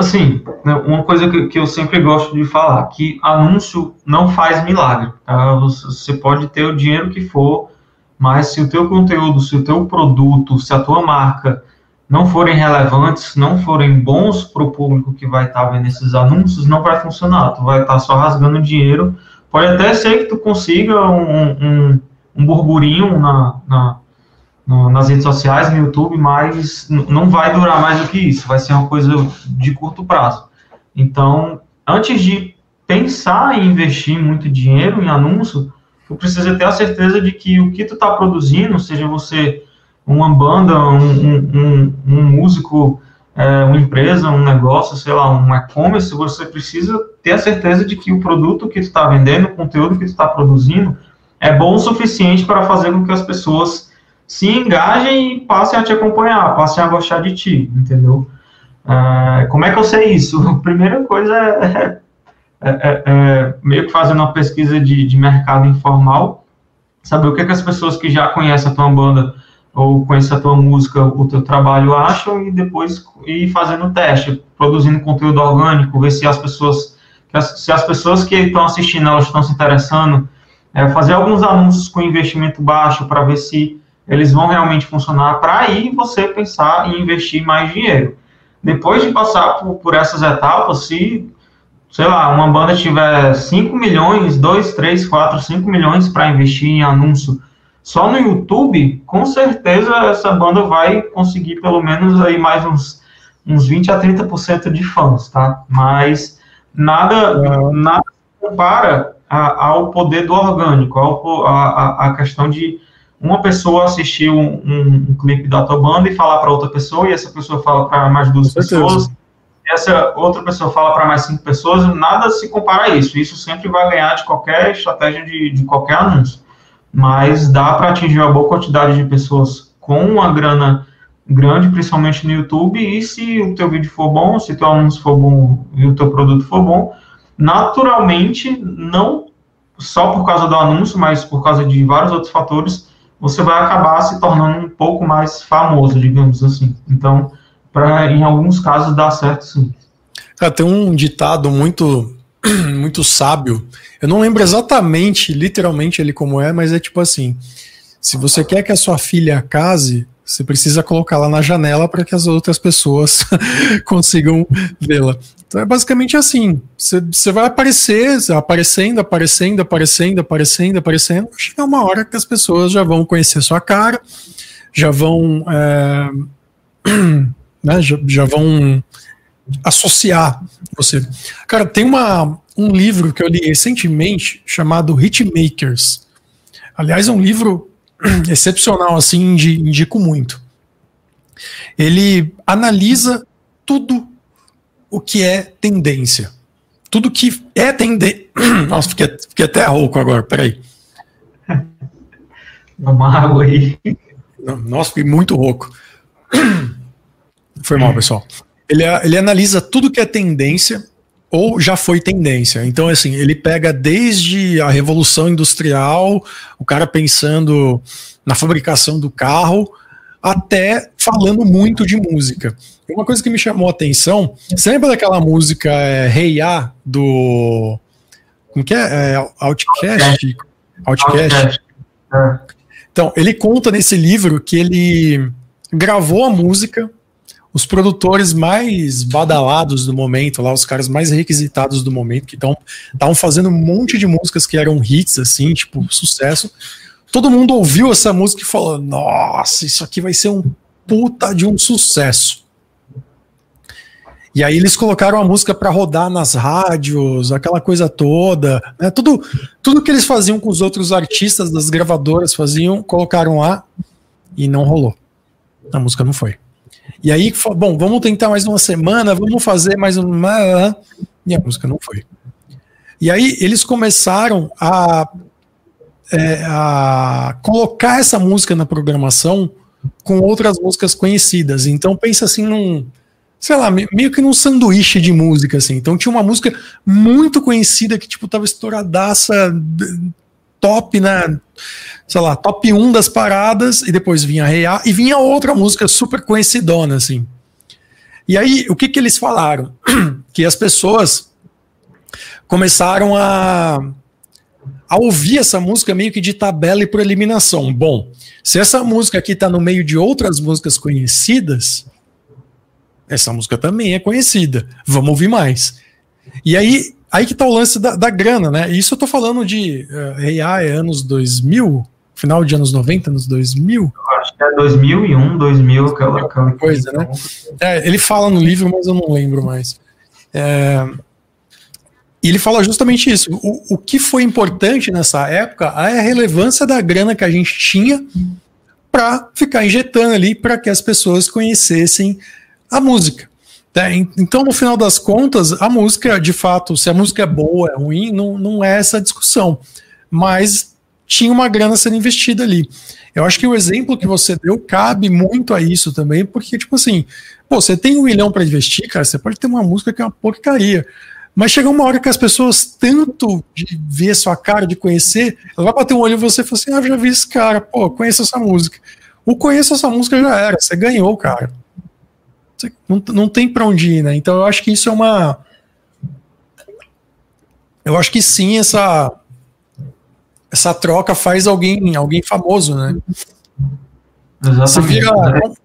B: Assim, né, uma coisa que, que, eu sempre gosto de falar, que anúncio não faz milagre. Tá? Você pode ter o dinheiro que for, mas se o teu conteúdo, se o teu produto, se a tua marca não forem relevantes, não forem bons para o público que vai estar tá vendo esses anúncios, não vai funcionar. Tu vai estar tá só rasgando dinheiro. Pode até ser que tu consiga um, um, um burburinho na, na, na, nas redes sociais, no YouTube, mas não vai durar mais do que isso. Vai ser uma coisa de curto prazo. Então, antes de pensar em investir muito dinheiro em anúncio, tu precisa ter a certeza de que o que tu está produzindo, seja você uma banda, um, um, um músico, é, uma empresa, um negócio, sei lá, um e-commerce, você precisa ter a certeza de que o produto que tu está vendendo, o conteúdo que tu está produzindo, é bom o suficiente para fazer com que as pessoas se engajem e passem a te acompanhar, passem a gostar de ti, entendeu? É, como é que eu sei isso? A primeira coisa é, é, é, é, meio que fazendo uma pesquisa de, de mercado informal, saber o que, que as pessoas que já conhecem a tua banda ou conhecem a tua música, o teu trabalho acham e depois ir fazendo teste, produzindo conteúdo orgânico, ver se as pessoas se as pessoas que estão assistindo elas estão se interessando, é, fazer alguns anúncios com investimento baixo para ver se eles vão realmente funcionar para aí você pensar em investir mais dinheiro. Depois de passar por, por essas etapas, se, sei lá, uma banda tiver 5 milhões, 2, 3, 4, 5 milhões para investir em anúncio só no YouTube, com certeza essa banda vai conseguir pelo menos aí mais uns, uns 20 a 30% de fãs, tá? Mas nada, nada compara a, ao poder do orgânico, ao, a, a questão de uma pessoa assistir um, um, um clipe da tua banda e falar para outra pessoa, e essa pessoa fala para mais duas pessoas, essa outra pessoa fala para mais cinco pessoas, nada se compara a isso. Isso sempre vai ganhar de qualquer estratégia de, de qualquer anúncio. Mas dá para atingir uma boa quantidade de pessoas com uma grana grande, principalmente no YouTube, e se o teu vídeo for bom, se o teu anúncio for bom e o teu produto for bom, naturalmente, não só por causa do anúncio, mas por causa de vários outros fatores, você vai acabar se tornando um pouco mais famoso, digamos assim. Então, para em alguns casos dá certo sim.
A: Cara, tem um ditado muito muito sábio. Eu não lembro exatamente, literalmente ele como é, mas é tipo assim: se você quer que a sua filha case, você precisa colocá-la na janela para que as outras pessoas consigam vê-la. Então é basicamente assim: você vai aparecer, aparecendo, aparecendo, aparecendo, aparecendo, aparecendo. Chega uma hora que as pessoas já vão conhecer sua cara, já vão. É, né, já, já vão associar você. Cara, tem uma, um livro que eu li recentemente chamado Hitmakers. Aliás, é um livro excepcional, assim, indico muito. Ele analisa tudo o que é tendência. Tudo que é tendência. Nossa, fiquei, fiquei até rouco agora, peraí.
B: Uma água aí.
A: Nossa, fiquei muito rouco. Foi mal, pessoal. Ele, ele analisa tudo que é tendência ou já foi tendência. Então, assim, ele pega desde a Revolução Industrial, o cara pensando na fabricação do carro, até falando muito de música. Uma coisa que me chamou a atenção, você lembra daquela música é, Hey Ya, do. Como que é? é Outcast? Outcast. Então, ele conta nesse livro que ele gravou a música, os produtores mais badalados do momento, lá, os caras mais requisitados do momento, que estavam fazendo um monte de músicas que eram hits, assim, tipo, sucesso. Todo mundo ouviu essa música e falou: Nossa, isso aqui vai ser um puta de um sucesso. E aí eles colocaram a música para rodar nas rádios, aquela coisa toda, né? Tudo, tudo que eles faziam com os outros artistas das gravadoras faziam, colocaram lá e não rolou. A música não foi. E aí, bom, vamos tentar mais uma semana, vamos fazer mais uma. E a música não foi. E aí eles começaram a, é, a colocar essa música na programação com outras músicas conhecidas. Então pensa assim num sei lá, meio que num sanduíche de música, assim. Então tinha uma música muito conhecida que, tipo, tava estouradaça, top na, sei lá, top 1 das paradas, e depois vinha Real, e vinha outra música super conhecidona, assim. E aí, o que que eles falaram? que as pessoas começaram a, a ouvir essa música meio que de tabela e por eliminação. Bom, se essa música aqui tá no meio de outras músicas conhecidas, essa música também é conhecida, vamos ouvir mais. E aí, aí que tá o lance da, da grana, né? Isso eu tô falando de uh, eh, AI é anos 2000, final de anos 90, anos 2000.
B: acho que é 2001, 2000, aquela, aquela
A: coisa, né? É, ele fala no livro, mas eu não lembro mais. É, e ele fala justamente isso. O, o que foi importante nessa época é a relevância da grana que a gente tinha para ficar injetando ali para que as pessoas conhecessem a música. Né? Então, no final das contas, a música, de fato, se a música é boa, é ruim, não, não é essa discussão. Mas tinha uma grana sendo investida ali. Eu acho que o exemplo que você deu cabe muito a isso também, porque, tipo assim, pô, você tem um milhão para investir, cara, você pode ter uma música que é uma porcaria. Mas chega uma hora que as pessoas, tanto de ver sua cara, de conhecer, ela vai bater um olho em você e fala assim: ah, já vi esse cara, pô, conheço essa música. O conheço essa música já era, você ganhou, cara não, não tem para onde ir, né? Então eu acho que isso é uma. Eu acho que sim, essa essa troca faz alguém alguém famoso, né? Exatamente. Você vira,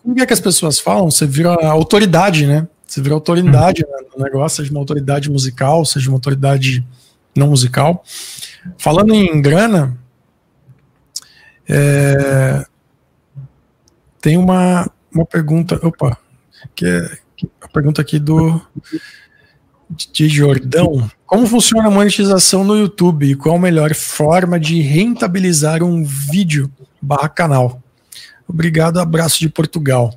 A: como é que as pessoas falam? Você vira autoridade, né? Você vira autoridade hum. no negócio, seja uma autoridade musical, seja uma autoridade não musical. Falando em grana, é, tem uma, uma pergunta, opa, que é a pergunta aqui do de Jordão. Como funciona a monetização no YouTube e qual a melhor forma de rentabilizar um vídeo barra canal? Obrigado, abraço de Portugal.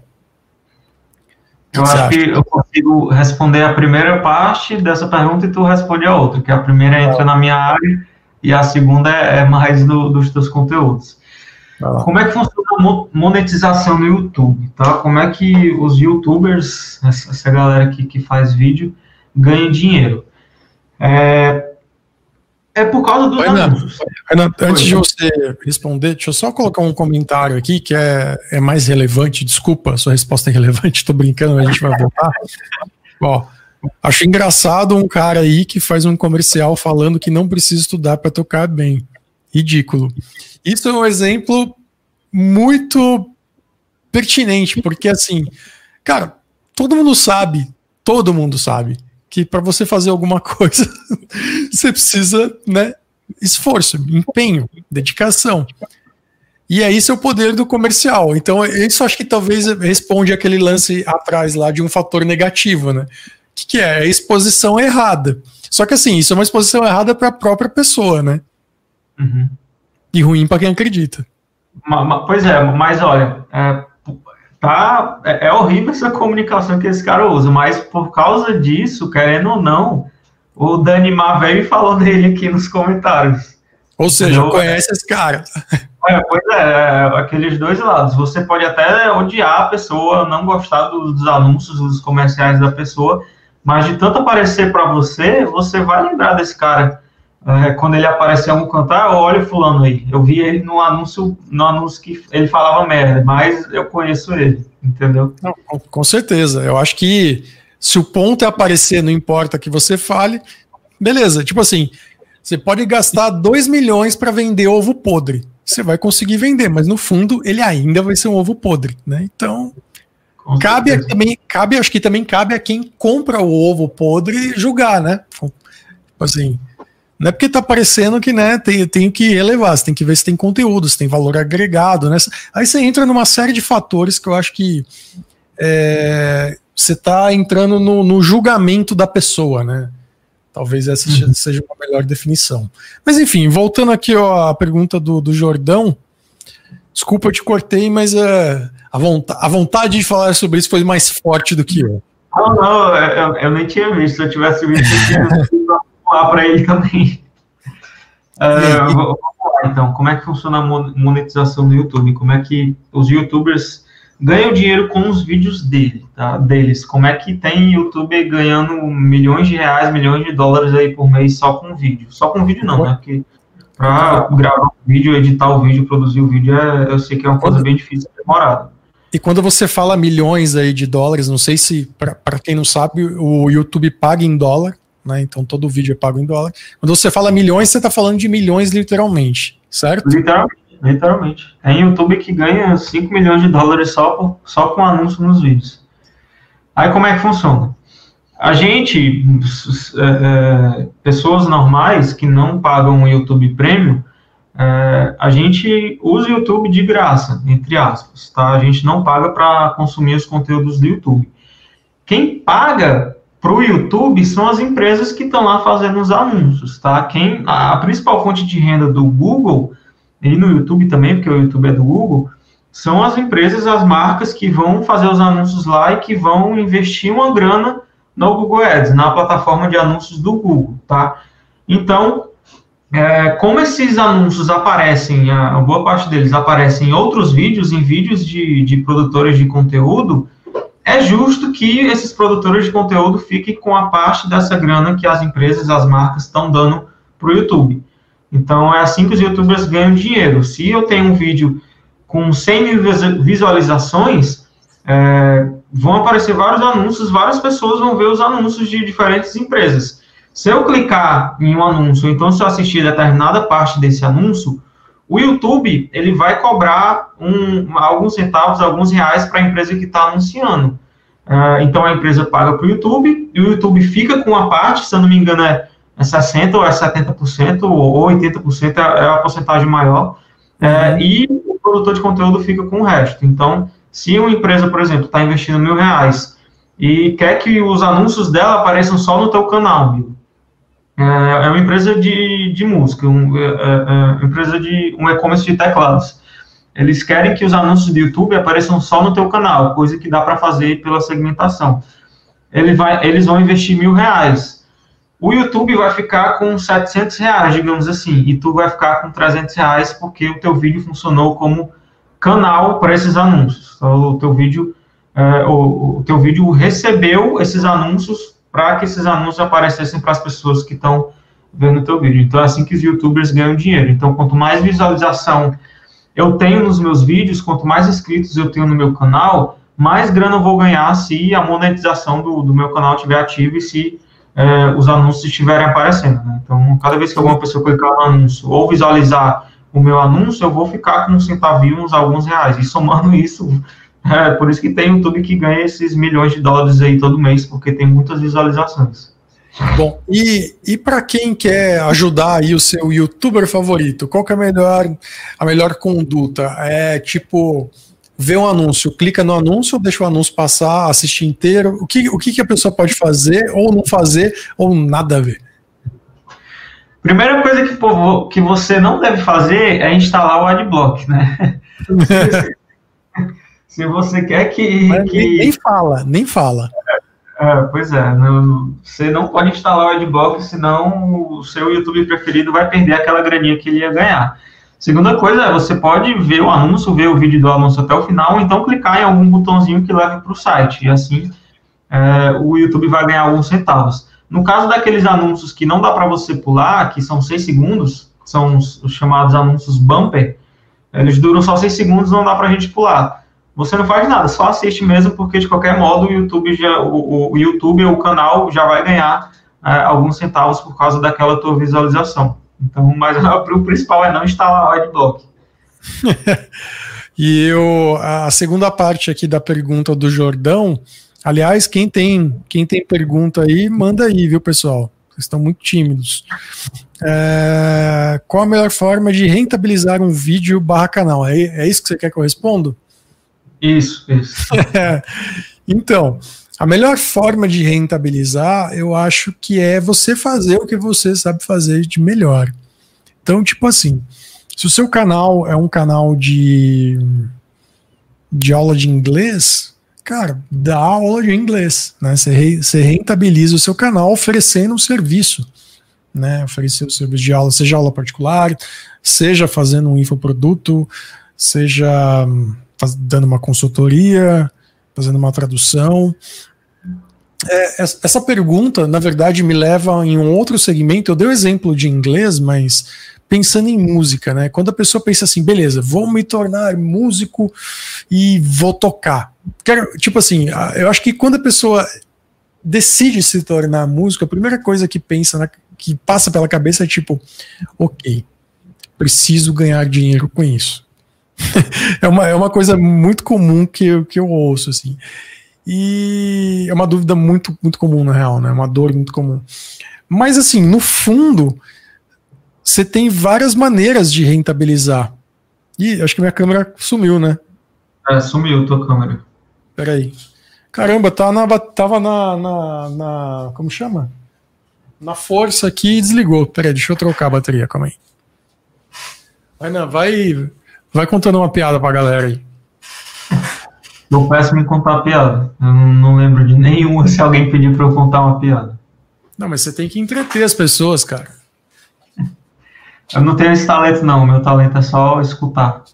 B: Eu acho acha? que eu consigo responder a primeira parte dessa pergunta e tu responde a outra, que a primeira entra na minha área e a segunda é, é mais do, dos teus conteúdos. Ah. Como é que funciona a monetização no YouTube, tá? Como é que os youtubers, essa galera aqui que faz vídeo, ganha dinheiro? É, é por causa dos Renan, anúncios.
A: Renan, antes de você responder, deixa eu só colocar um comentário aqui que é, é mais relevante. Desculpa, sua resposta é relevante, tô brincando, a gente vai voltar. Ó, acho engraçado um cara aí que faz um comercial falando que não precisa estudar para tocar bem. Ridículo. Isso é um exemplo muito pertinente, porque assim, cara, todo mundo sabe, todo mundo sabe que para você fazer alguma coisa, você precisa, né, esforço, empenho, dedicação. E é isso é o poder do comercial. Então, isso acho que talvez responde aquele lance atrás lá de um fator negativo, né? O que, que é? É a exposição errada. Só que assim, isso é uma exposição errada para a própria pessoa, né? Uhum. E ruim para quem acredita.
B: Pois é, mas olha, é, tá, é, é, horrível essa comunicação que esse cara usa, mas por causa disso, querendo ou não, o Dani Mar veio e falou dele aqui nos comentários.
A: Ou seja, então, conhece esse cara.
B: É, pois é, é, aqueles dois lados. Você pode até odiar a pessoa, não gostar dos anúncios, dos comerciais da pessoa, mas de tanto aparecer para você, você vai lembrar desse cara. É, quando ele aparecer em algum cantar, olha o fulano aí. Eu vi ele no anúncio, no anúncio que ele falava merda, mas eu conheço ele, entendeu?
A: Não, com certeza. Eu acho que se o ponto é aparecer, não importa que você fale, beleza. Tipo assim, você pode gastar 2 milhões para vender ovo podre. Você vai conseguir vender, mas no fundo ele ainda vai ser um ovo podre, né? Então, cabe também, cabe, acho que também cabe a quem compra o ovo podre julgar, né? Tipo assim, não é porque tá aparecendo que, né, tem, tem que elevar, você tem que ver se tem conteúdo, se tem valor agregado, né? Aí você entra numa série de fatores que eu acho que é, você tá entrando no, no, julgamento da pessoa, né? Talvez essa uhum. seja uma melhor definição. Mas enfim, voltando aqui ó, à pergunta do, do Jordão, desculpa eu te cortei, mas é, a, vontade, a vontade de falar sobre isso foi mais forte do que eu.
B: Não, não, eu, eu nem tinha visto. Se eu tivesse visto, eu lá para ele também. Uh, vamos lá, então, como é que funciona a monetização do YouTube? Como é que os YouTubers ganham dinheiro com os vídeos dele, tá? deles? Como é que tem YouTube ganhando milhões de reais, milhões de dólares aí por mês só com vídeo? Só com vídeo não, né? Porque para gravar um vídeo, editar o vídeo, produzir o vídeo, é, eu sei que é uma coisa bem difícil, demorada.
A: E quando você fala milhões aí de dólares, não sei se, para quem não sabe, o YouTube paga em dólar, né? Então todo o vídeo é pago em dólar. Quando você fala milhões, você está falando de milhões literalmente, certo?
B: Literalmente. literalmente. Tem YouTube que ganha 5 milhões de dólares só, só com anúncio nos vídeos. Aí como é que funciona? A gente, é, é, pessoas normais que não pagam o YouTube Premium, é, a gente usa o YouTube de graça, entre aspas, tá? A gente não paga para consumir os conteúdos do YouTube. Quem paga para o YouTube são as empresas que estão lá fazendo os anúncios, tá? Quem, a, principal fonte de renda do Google, e no YouTube também, porque o YouTube é do Google, são as empresas, as marcas que vão fazer os anúncios lá e que vão investir uma grana no Google Ads, na plataforma de anúncios do Google, tá? Então, é, como esses anúncios aparecem, a, a, boa parte deles aparecem em outros vídeos, em vídeos de, de produtores de conteúdo, é justo que esses produtores de conteúdo fiquem com a parte dessa grana que as empresas, as marcas estão dando para o YouTube. Então, é assim que os youtubers ganham dinheiro. Se eu tenho um vídeo com 100 mil visualizações, é, vão aparecer vários anúncios, várias pessoas vão ver os anúncios de diferentes empresas. Se eu clicar em um anúncio, então se eu assistir determinada parte desse anúncio, O YouTube, ele vai cobrar um, alguns centavos, alguns reais para a empresa que está anunciando. Uh, então, a empresa paga para o YouTube, e o YouTube fica com uma parte, se eu não me engano, é, é 60% ou é 70%, ou 80% é, é a porcentagem maior, é, e o produtor de conteúdo fica com o resto. Então, se uma empresa, por exemplo, está investindo mil reais e quer que os anúncios dela apareçam só no teu canal, é, é uma empresa de, de música, um, é, é, é empresa de um e-commerce de teclados. Eles querem que os anúncios do YouTube apareçam só no teu canal, coisa que dá para fazer pela segmentação. Ele vai, eles vão investir mil reais. O YouTube vai ficar com 700 reais, digamos assim, e tu vai ficar com 300 reais porque o teu vídeo funcionou como canal para esses anúncios. Então, o teu vídeo, é, o, o teu vídeo recebeu esses anúncios para que esses anúncios aparecessem para as pessoas que estão vendo o teu vídeo. Então, é assim que os youtubers ganham dinheiro. Então, quanto mais visualização eu tenho nos meus vídeos, quanto mais inscritos eu tenho no meu canal, mais grana eu vou ganhar se a monetização do, do meu canal estiver ativa e se é, os anúncios estiverem aparecendo. Né? Então, cada vez que alguma pessoa clicar no anúncio ou visualizar o meu anúncio, eu vou ficar com uns centavinhos, alguns reais. E somando isso, é por isso que tem YouTube que ganha esses milhões de dólares aí todo mês, porque tem muitas visualizações.
A: Bom, e, e para quem quer ajudar aí o seu youtuber favorito, qual que é a melhor, a melhor conduta? É tipo, ver um anúncio, clica no anúncio, ou deixa o anúncio passar, assistir inteiro? O que, o que, que a pessoa pode fazer, ou não fazer, ou nada a ver?
B: Primeira coisa que, que você não deve fazer é instalar o Adblock, né? Se você quer que. que...
A: Nem fala, nem fala.
B: É, pois é, não, você não pode instalar o Adblock, senão o seu YouTube preferido vai perder aquela graninha que ele ia ganhar. Segunda coisa é, você pode ver o anúncio, ver o vídeo do anúncio até o final, ou então clicar em algum botãozinho que leve para o site, e assim é, o YouTube vai ganhar alguns centavos. No caso daqueles anúncios que não dá para você pular, que são 6 segundos, são os, os, chamados anúncios bumper, eles duram só 6 segundos, não dá para a gente pular. Você não faz nada, só assiste mesmo, porque de qualquer modo o YouTube, já, o, o YouTube ou o canal já vai ganhar é, alguns centavos por causa daquela tua visualização. Então, mas o principal é não instalar o Adblock.
A: e eu, a segunda parte aqui da pergunta do Jordão, Aliás, quem tem, quem tem pergunta aí, manda aí, viu, pessoal? Vocês estão muito tímidos. É, qual a melhor forma de rentabilizar um vídeo barra canal? É, é isso que você quer que eu responda?
B: Isso, isso.
A: então, a melhor forma de rentabilizar, eu acho que é você fazer o que você sabe fazer de melhor. Então, tipo assim, se o seu canal é um canal de, de aula de inglês, cara, dá aula de inglês, né? Você, re, você rentabiliza o seu canal oferecendo um serviço, né? Oferecer o serviço de aula, seja aula particular, seja fazendo um infoproduto, seja dando uma consultoria, fazendo uma tradução. É, essa pergunta, na verdade, me leva em um outro segmento. Eu dei o um exemplo de inglês, mas pensando em música, né? Quando a pessoa pensa assim, beleza, vou me tornar músico e vou tocar. Quero, tipo assim, eu acho que quando a pessoa decide se tornar músico, a primeira coisa que pensa, na, que passa pela cabeça é tipo, ok, preciso ganhar dinheiro com isso. é, uma, é uma coisa muito comum que eu, que eu ouço, assim. E é uma dúvida muito, muito comum, na real, né? Uma dor muito comum. Mas, assim, no fundo, você tem várias maneiras de rentabilizar. E acho que minha câmera sumiu, né?
B: É, sumiu tua câmera.
A: Peraí. Caramba, tá na, tava na, na, na, Como chama? Na força aqui e desligou. Peraí, deixa eu trocar a bateria, calma aí. Vai, não, vai, vai contando uma piada pra galera aí.
B: Eu peço me contar piada. Eu não, não lembro de nenhuma se alguém pedir pra eu contar uma piada.
A: Não, mas você tem que entreter as pessoas, cara.
B: Eu não tenho esse talento, não. Meu talento é só escutar.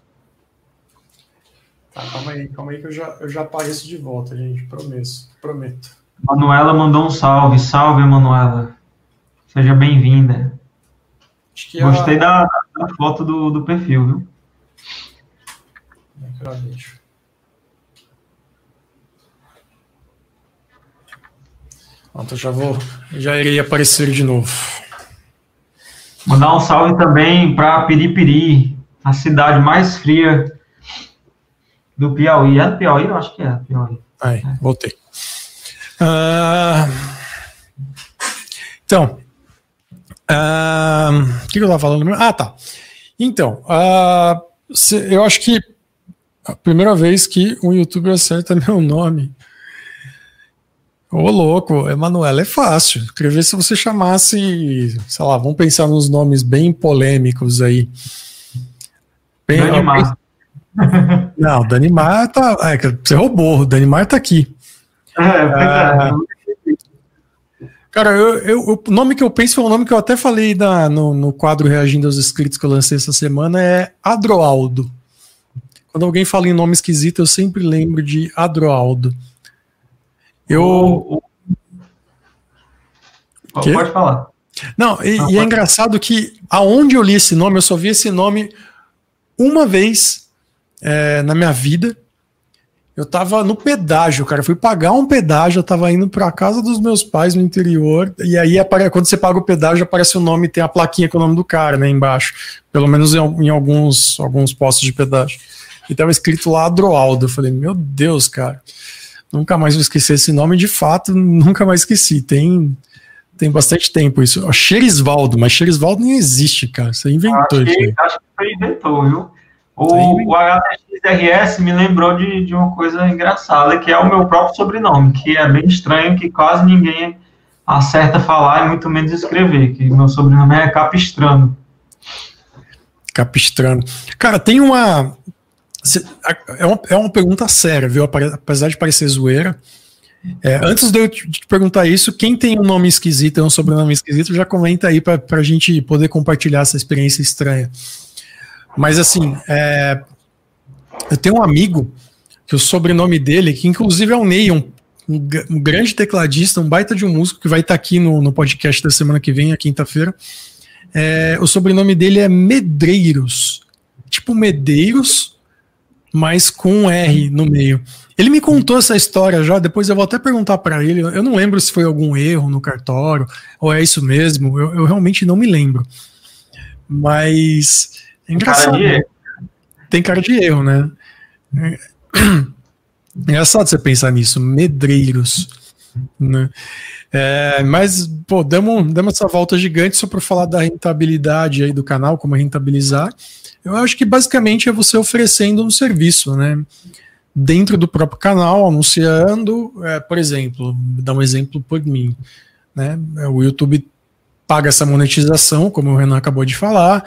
A: Tá, calma aí, calma aí que eu já, eu já apareço de volta, gente. Prometo. Prometo.
B: Manuela mandou um salve. Salve, Manuela. Seja bem-vinda. Gostei a... da, da, foto do, do perfil, viu?
A: Pronto, já vou. Já irei aparecer de novo.
B: Mandar um salve também para Piripiri. a cidade mais fria do Piauí. É do Piauí? Eu acho que é do Piauí.
A: Aí, é. voltei. Uh, então, uh, o que eu estava falando? Ah, tá. Então, uh, eu acho que a primeira vez que um youtuber acerta meu nome. Ô, louco, Emanuela é fácil. Escrever se você chamasse, sei lá, vamos pensar nos nomes bem polêmicos aí.
B: Bem, Danimar.
A: Não, Danimar tá. É, você roubou, o Danimar tá aqui. É, ah, Cara, eu, eu, o nome que eu penso foi um nome que eu até falei na, no, no quadro Reagindo aos Escritos que eu lancei essa semana, é Adroaldo. Quando alguém fala em nome esquisito, eu sempre lembro de Adroaldo. Eu.
B: Pode falar.
A: Não, e, Não, e é engraçado que aonde eu li esse nome, eu só vi esse nome uma vez é, na minha vida. Eu tava no pedágio, cara. Eu fui pagar um pedágio, eu tava indo pra casa dos meus pais no interior. E aí, quando você paga o pedágio, aparece o nome, tem a plaquinha com o nome do cara, né, embaixo. Pelo menos em, em alguns, alguns postos de pedágio. E tava escrito lá Adroaldo. Eu falei, meu Deus, cara. Nunca mais vou esquecer esse nome, de fato, nunca mais esqueci. Tem, tem bastante tempo isso. Xerisvaldo, mas Xerisvaldo não existe, cara. Você inventou
B: acho que, acho que foi inventou, viu? O, o HTXRS me lembrou de, de uma coisa engraçada, que é o meu próprio sobrenome, que é bem estranho, que quase ninguém acerta falar e muito menos escrever, que meu sobrenome é Capistrano.
A: Capistrano. Cara, tem uma. É uma, é uma pergunta séria, viu? Apesar de parecer zoeira. É, antes de eu te perguntar isso, quem tem um nome esquisito, um sobrenome esquisito, já comenta aí para a gente poder compartilhar essa experiência estranha. Mas assim, é, eu tenho um amigo que o sobrenome dele, que inclusive é o Ney, um, um, um grande tecladista, um baita de um músico que vai estar tá aqui no, no podcast da semana que vem, a quinta-feira. É, o sobrenome dele é Medreiros. Tipo Medeiros, mas com um R no meio. Ele me contou essa história já, depois eu vou até perguntar para ele. Eu não lembro se foi algum erro no cartório, ou é isso mesmo, eu, eu realmente não me lembro. Mas é engraçado. Cara né? Tem cara de erro, né? É engraçado você pensar nisso, medreiros. Né? É, mas, pô, damos, damos essa volta gigante só para falar da rentabilidade aí do canal, como rentabilizar. Eu acho que basicamente é você oferecendo um serviço, né? Dentro do próprio canal, anunciando, é, por exemplo, dar um exemplo por mim, né? O YouTube paga essa monetização, como o Renan acabou de falar,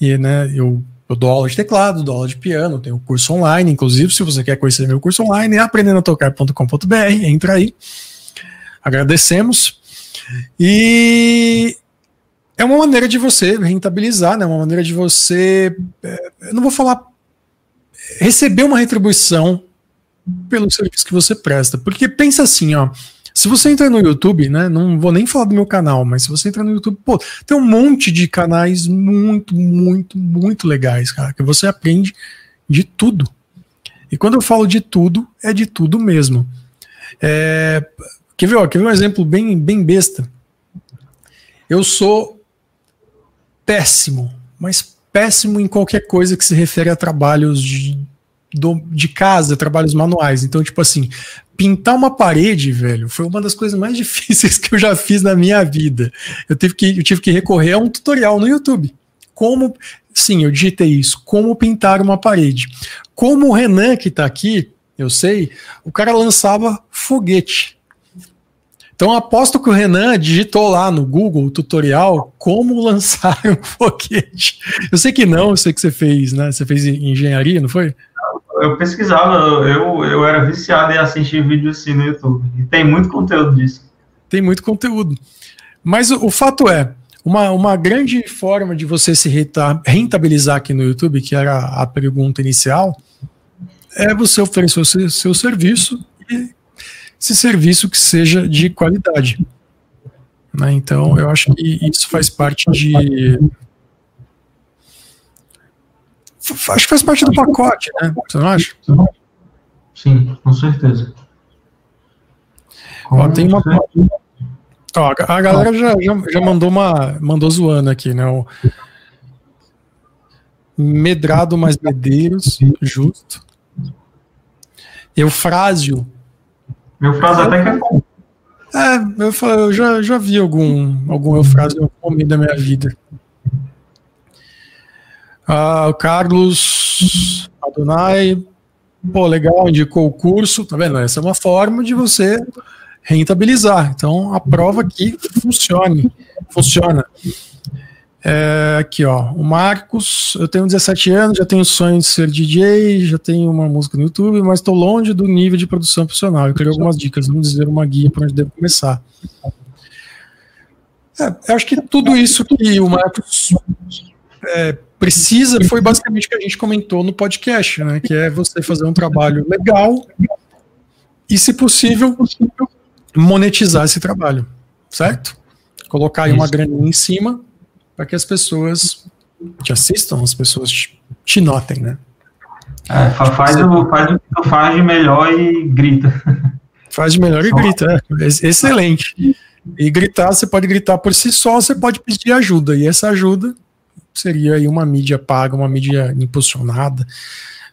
A: e né, eu, eu dou aula de teclado, dou aula de piano, tenho curso online, inclusive, se você quer conhecer meu curso online, é aprendendatocar.com.br, entra aí. Agradecemos. E é uma maneira de você rentabilizar, né? Uma maneira de você, é, eu não vou falar receber uma retribuição pelo serviço que você presta, porque pensa assim, ó, se você entra no YouTube, né? Não vou nem falar do meu canal, mas se você entrar no YouTube, pô, tem um monte de canais muito, muito, muito legais, cara, que você aprende de tudo. E quando eu falo de tudo, é de tudo mesmo. É, quer, ver, ó, quer ver um exemplo bem, bem besta? Eu sou péssimo, mas péssimo em qualquer coisa que se refere a trabalhos de, de casa, trabalhos manuais. Então, tipo assim, pintar uma parede, velho, foi uma das coisas mais difíceis que eu já fiz na minha vida. Eu tive que, eu tive que recorrer a um tutorial no YouTube. Como, sim, eu digitei isso, como pintar uma parede. Como o Renan que está aqui, eu sei, o cara lançava foguete. Então aposto que o Renan digitou lá no Google o tutorial como lançar um foguete. Eu sei que não, eu sei que você fez, né? Você fez engenharia, não foi?
B: eu pesquisava, eu, eu era viciado em assistir vídeos assim no YouTube. E tem muito conteúdo disso.
A: Tem muito conteúdo. Mas o, o fato é, uma, uma grande forma de você se rentabilizar aqui no YouTube, que era a pergunta inicial, é você oferecer o seu, seu serviço e esse serviço que seja de qualidade. Né? Então, eu acho que isso faz parte de acho que faz parte do pacote, né? Você não acha?
B: Sim, com certeza.
A: Ó, tem uma. Ó, a galera já, já, já, mandou uma. Mandou zoando aqui, né? O, Medrado mais Medeiros, justo. Eufrásio.
B: Eufrásio até que é.
A: É, eu, eu já, já vi algum, algum Eufrásio em algum momento da minha vida. Ah, o Carlos Adonai, pô, legal, indicou o curso, tá vendo? Essa é uma forma de você rentabilizar. Então, a prova aqui funcione, funciona. É, aqui, ó, o Marcos, eu tenho 17 anos, já tenho sonho de ser DJ, já tenho uma música no YouTube, mas estou longe do nível de produção profissional. Eu queria algumas dicas, vamos dizer uma guia para onde devo começar. É, eu acho que tudo isso que o Marcos é, precisa foi basicamente o que a gente comentou no podcast, né? Que é você fazer um trabalho legal e, se possível, monetizar esse trabalho, certo? Colocar aí uma graninha em cima para que as pessoas te assistam, as pessoas te, te notem, né?
B: É, faz, o, faz o que tu faz de melhor e grita.
A: Faz de melhor e grita, é. Excelente. E gritar, você pode gritar por si só, você pode pedir ajuda. E essa ajuda seria aí uma mídia paga, uma mídia impulsionada.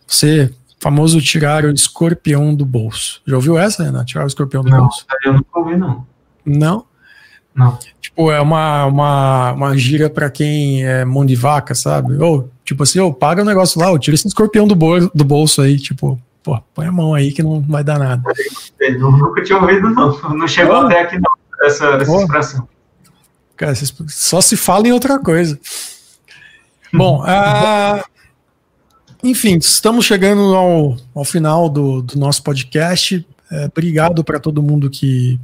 A: Você, famoso tirar o escorpião do bolso. Já ouviu essa, Renato? Tirar o escorpião do
B: não,
A: bolso?
B: Eu nunca ouvi, não.
A: Não?
B: Não.
A: Tipo, é uma, uma, uma gira para quem é mão de vaca, sabe? Ou, tipo assim, ou paga o um negócio lá, ou tira esse escorpião do, bol do bolso aí, tipo, pô, põe a mão aí que não vai dar nada.
B: Eu nunca tinha ouvido, não. Não chegou oh. até aqui, não, essa, essa oh. expressão.
A: Cara, só se fala em outra coisa. Bom, uh, enfim, estamos chegando ao, ao final do, do nosso podcast. É, obrigado para todo mundo que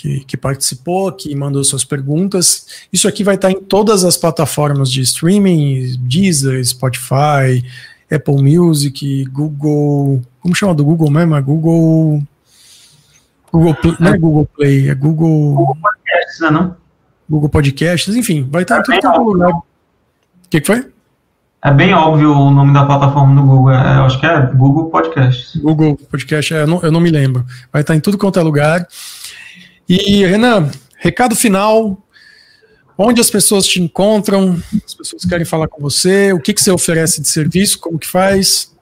A: que, que, participou, que mandou suas perguntas. Isso aqui vai estar em todas as plataformas de streaming, Deezer, Spotify, Apple Music, Google. Como chama do Google mesmo? É Google. Google Play, não é Google Play, é Google.
B: Google Podcasts, né, não?
A: Google Podcasts, enfim, vai estar em todo lugar. O que, que foi?
B: É bem óbvio o nome da plataforma do Google. É, eu acho que é Google Podcasts.
A: Google Podcast, é, eu, não, eu não me lembro. Vai estar em tudo quanto é lugar. E, Renan, recado final. Onde as pessoas te encontram? As pessoas querem falar com você? O que, que você oferece de serviço? Como que faz?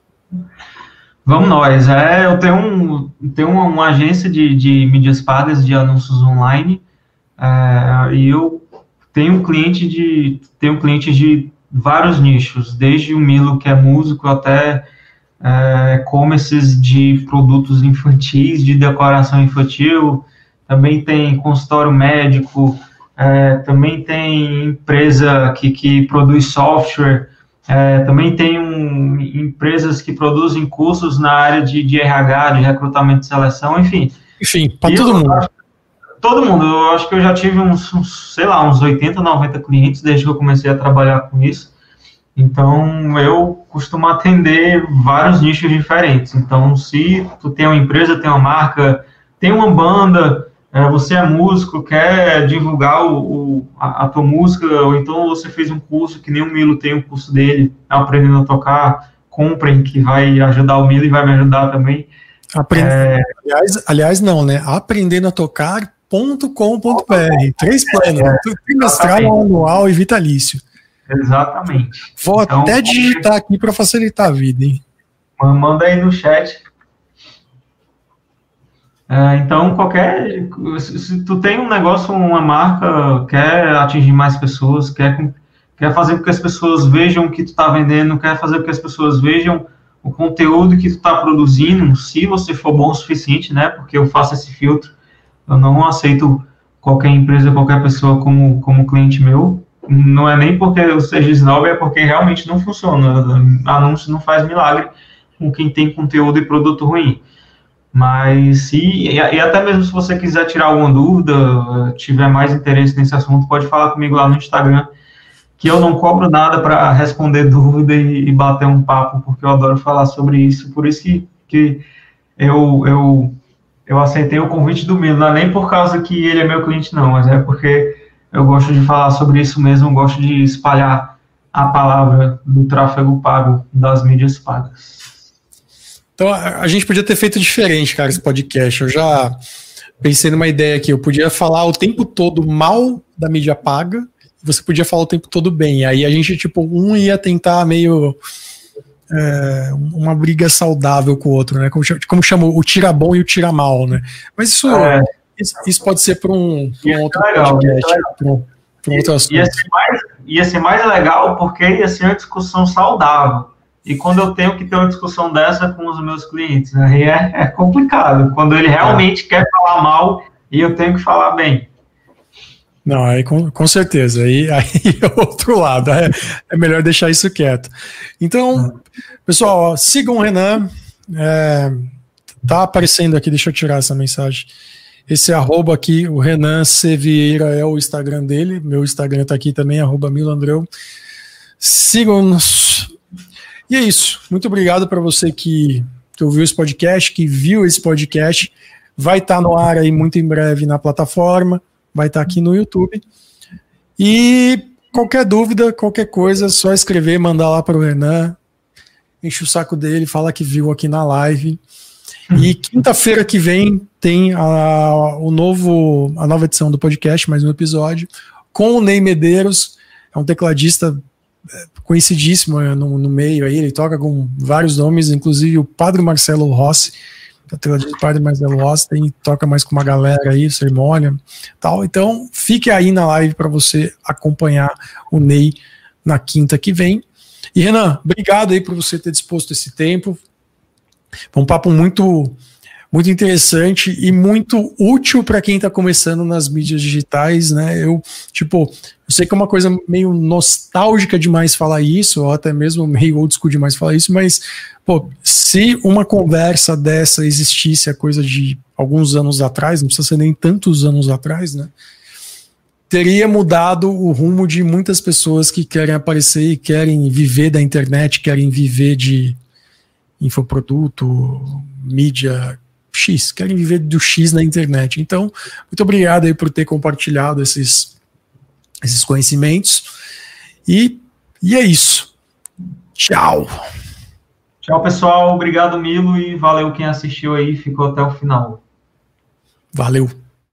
B: Vamos nós. É, eu tenho, um, tenho uma, uma agência de, de mídias pagas de anúncios online é, e eu tenho cliente de tenho clientes de vários nichos, desde o Milo que é músico até é, e-commerces de produtos infantis, de decoração infantil, também tem consultório médico, é, também tem empresa que, que produz software, é, também tem um, empresas que produzem cursos na área de, de RH, de recrutamento e seleção, enfim.
A: Enfim, para todo mundo.
B: Acho, todo mundo. Eu acho que eu já tive uns, uns, sei lá, uns 80, 90 clientes desde que eu comecei a trabalhar com isso. Então, eu costumo atender vários nichos diferentes. Então, se tu tem uma empresa, tem uma marca, tem uma banda, é, você é músico, quer divulgar o, o a, a, tua música, ou então você fez um curso, que nem o Milo tem um curso dele, aprendendo a tocar, comprem, que vai ajudar o Milo e vai me ajudar também.
A: É... Aliás, aliás, não, né? Aprendendo a tocar.com.br. Três planos, é, trimestral, anual e vitalício.
B: Exatamente.
A: Vou então, até digitar aqui para facilitar a vida, hein?
B: Manda aí no chat é, então, qualquer. Se tu tem um negócio, uma marca, quer atingir mais pessoas, quer, quer fazer com que as pessoas vejam o que tu está vendendo, quer fazer com que as pessoas vejam o conteúdo que tu está produzindo, se você for bom o suficiente, né? Porque eu faço esse filtro, eu não aceito qualquer empresa, qualquer pessoa como, como cliente meu. Não é nem porque eu seja snob, é porque realmente não funciona. Anúncio não faz milagre com quem tem conteúdo e produto ruim. Mas se, e, até mesmo se você quiser tirar alguma dúvida, tiver mais interesse nesse assunto, pode falar comigo lá no Instagram, que eu não cobro nada para responder dúvida e, e, bater um papo, porque eu adoro falar sobre isso. Por isso que, que eu, eu, eu aceitei o convite do Milo, não é nem por causa que ele é meu cliente, não, mas é porque eu gosto de falar sobre isso mesmo, gosto de espalhar a palavra do tráfego pago, das mídias pagas.
A: Então a, a gente podia ter feito diferente, cara, esse podcast. Eu já pensei numa ideia aqui. Eu podia falar o tempo todo mal da mídia paga você podia falar o tempo todo bem. Aí a gente, tipo, um ia tentar meio. É, uma briga saudável com o outro, né? Como, como chama o tira bom e o tira mal, né? Mas isso, é. isso, isso, pode ser para um, um outro
B: legal, podcast, para um, um outro assunto. Ia ser, mais, ia ser mais legal porque ia ser uma discussão saudável. E quando eu tenho que ter uma discussão dessa com os meus clientes, aí é, é complicado. Quando ele realmente é. quer falar mal e eu tenho que falar bem.
A: Não, aí com, com certeza. Aí, aí é outro lado. É, é melhor deixar isso quieto. Então, pessoal, ó, sigam o Renan. É, tá aparecendo aqui, deixa eu tirar essa mensagem. Esse arroba aqui, o Renan C. Vieira é o Instagram dele. Meu Instagram tá aqui também, arroba Milandreu. Sigam-nos e é isso. Muito obrigado para você que, que ouviu esse podcast, que viu esse podcast. Vai estar tá no ar aí muito em breve na plataforma, vai estar tá aqui no YouTube. E qualquer dúvida, qualquer coisa, é só escrever, mandar lá para o Renan, enche o saco dele, fala que viu aqui na live. E quinta-feira que vem tem a, o novo, a nova edição do podcast, mais um episódio, com o Ney Medeiros, é um tecladista conhecidíssimo né, no, no, meio aí, ele toca com vários nomes, inclusive o Padre Marcelo Rossi, o Padre Marcelo Rossi tem, toca mais com uma galera aí, cerimônia tal. Então, fique aí na live para você acompanhar o Ney na quinta que vem. E Renan, obrigado aí por você ter disposto esse tempo. Foi um papo muito muito interessante e muito útil para quem está começando nas mídias digitais, né? Eu, tipo, eu sei que é uma coisa meio nostálgica demais falar isso, ou até mesmo meio old school demais falar isso, mas, pô, se uma conversa dessa existisse a coisa de alguns anos atrás, não precisa ser nem tantos anos atrás, né? Teria mudado o rumo de muitas pessoas que querem aparecer e querem viver da internet, querem viver de infoproduto, mídia X, querem viver do X na internet. Então, muito obrigado aí por ter compartilhado esses, esses conhecimentos. E, e é isso. Tchau.
B: Tchau, pessoal. Obrigado, Milo, e valeu quem assistiu aí ficou até o final.
A: Valeu.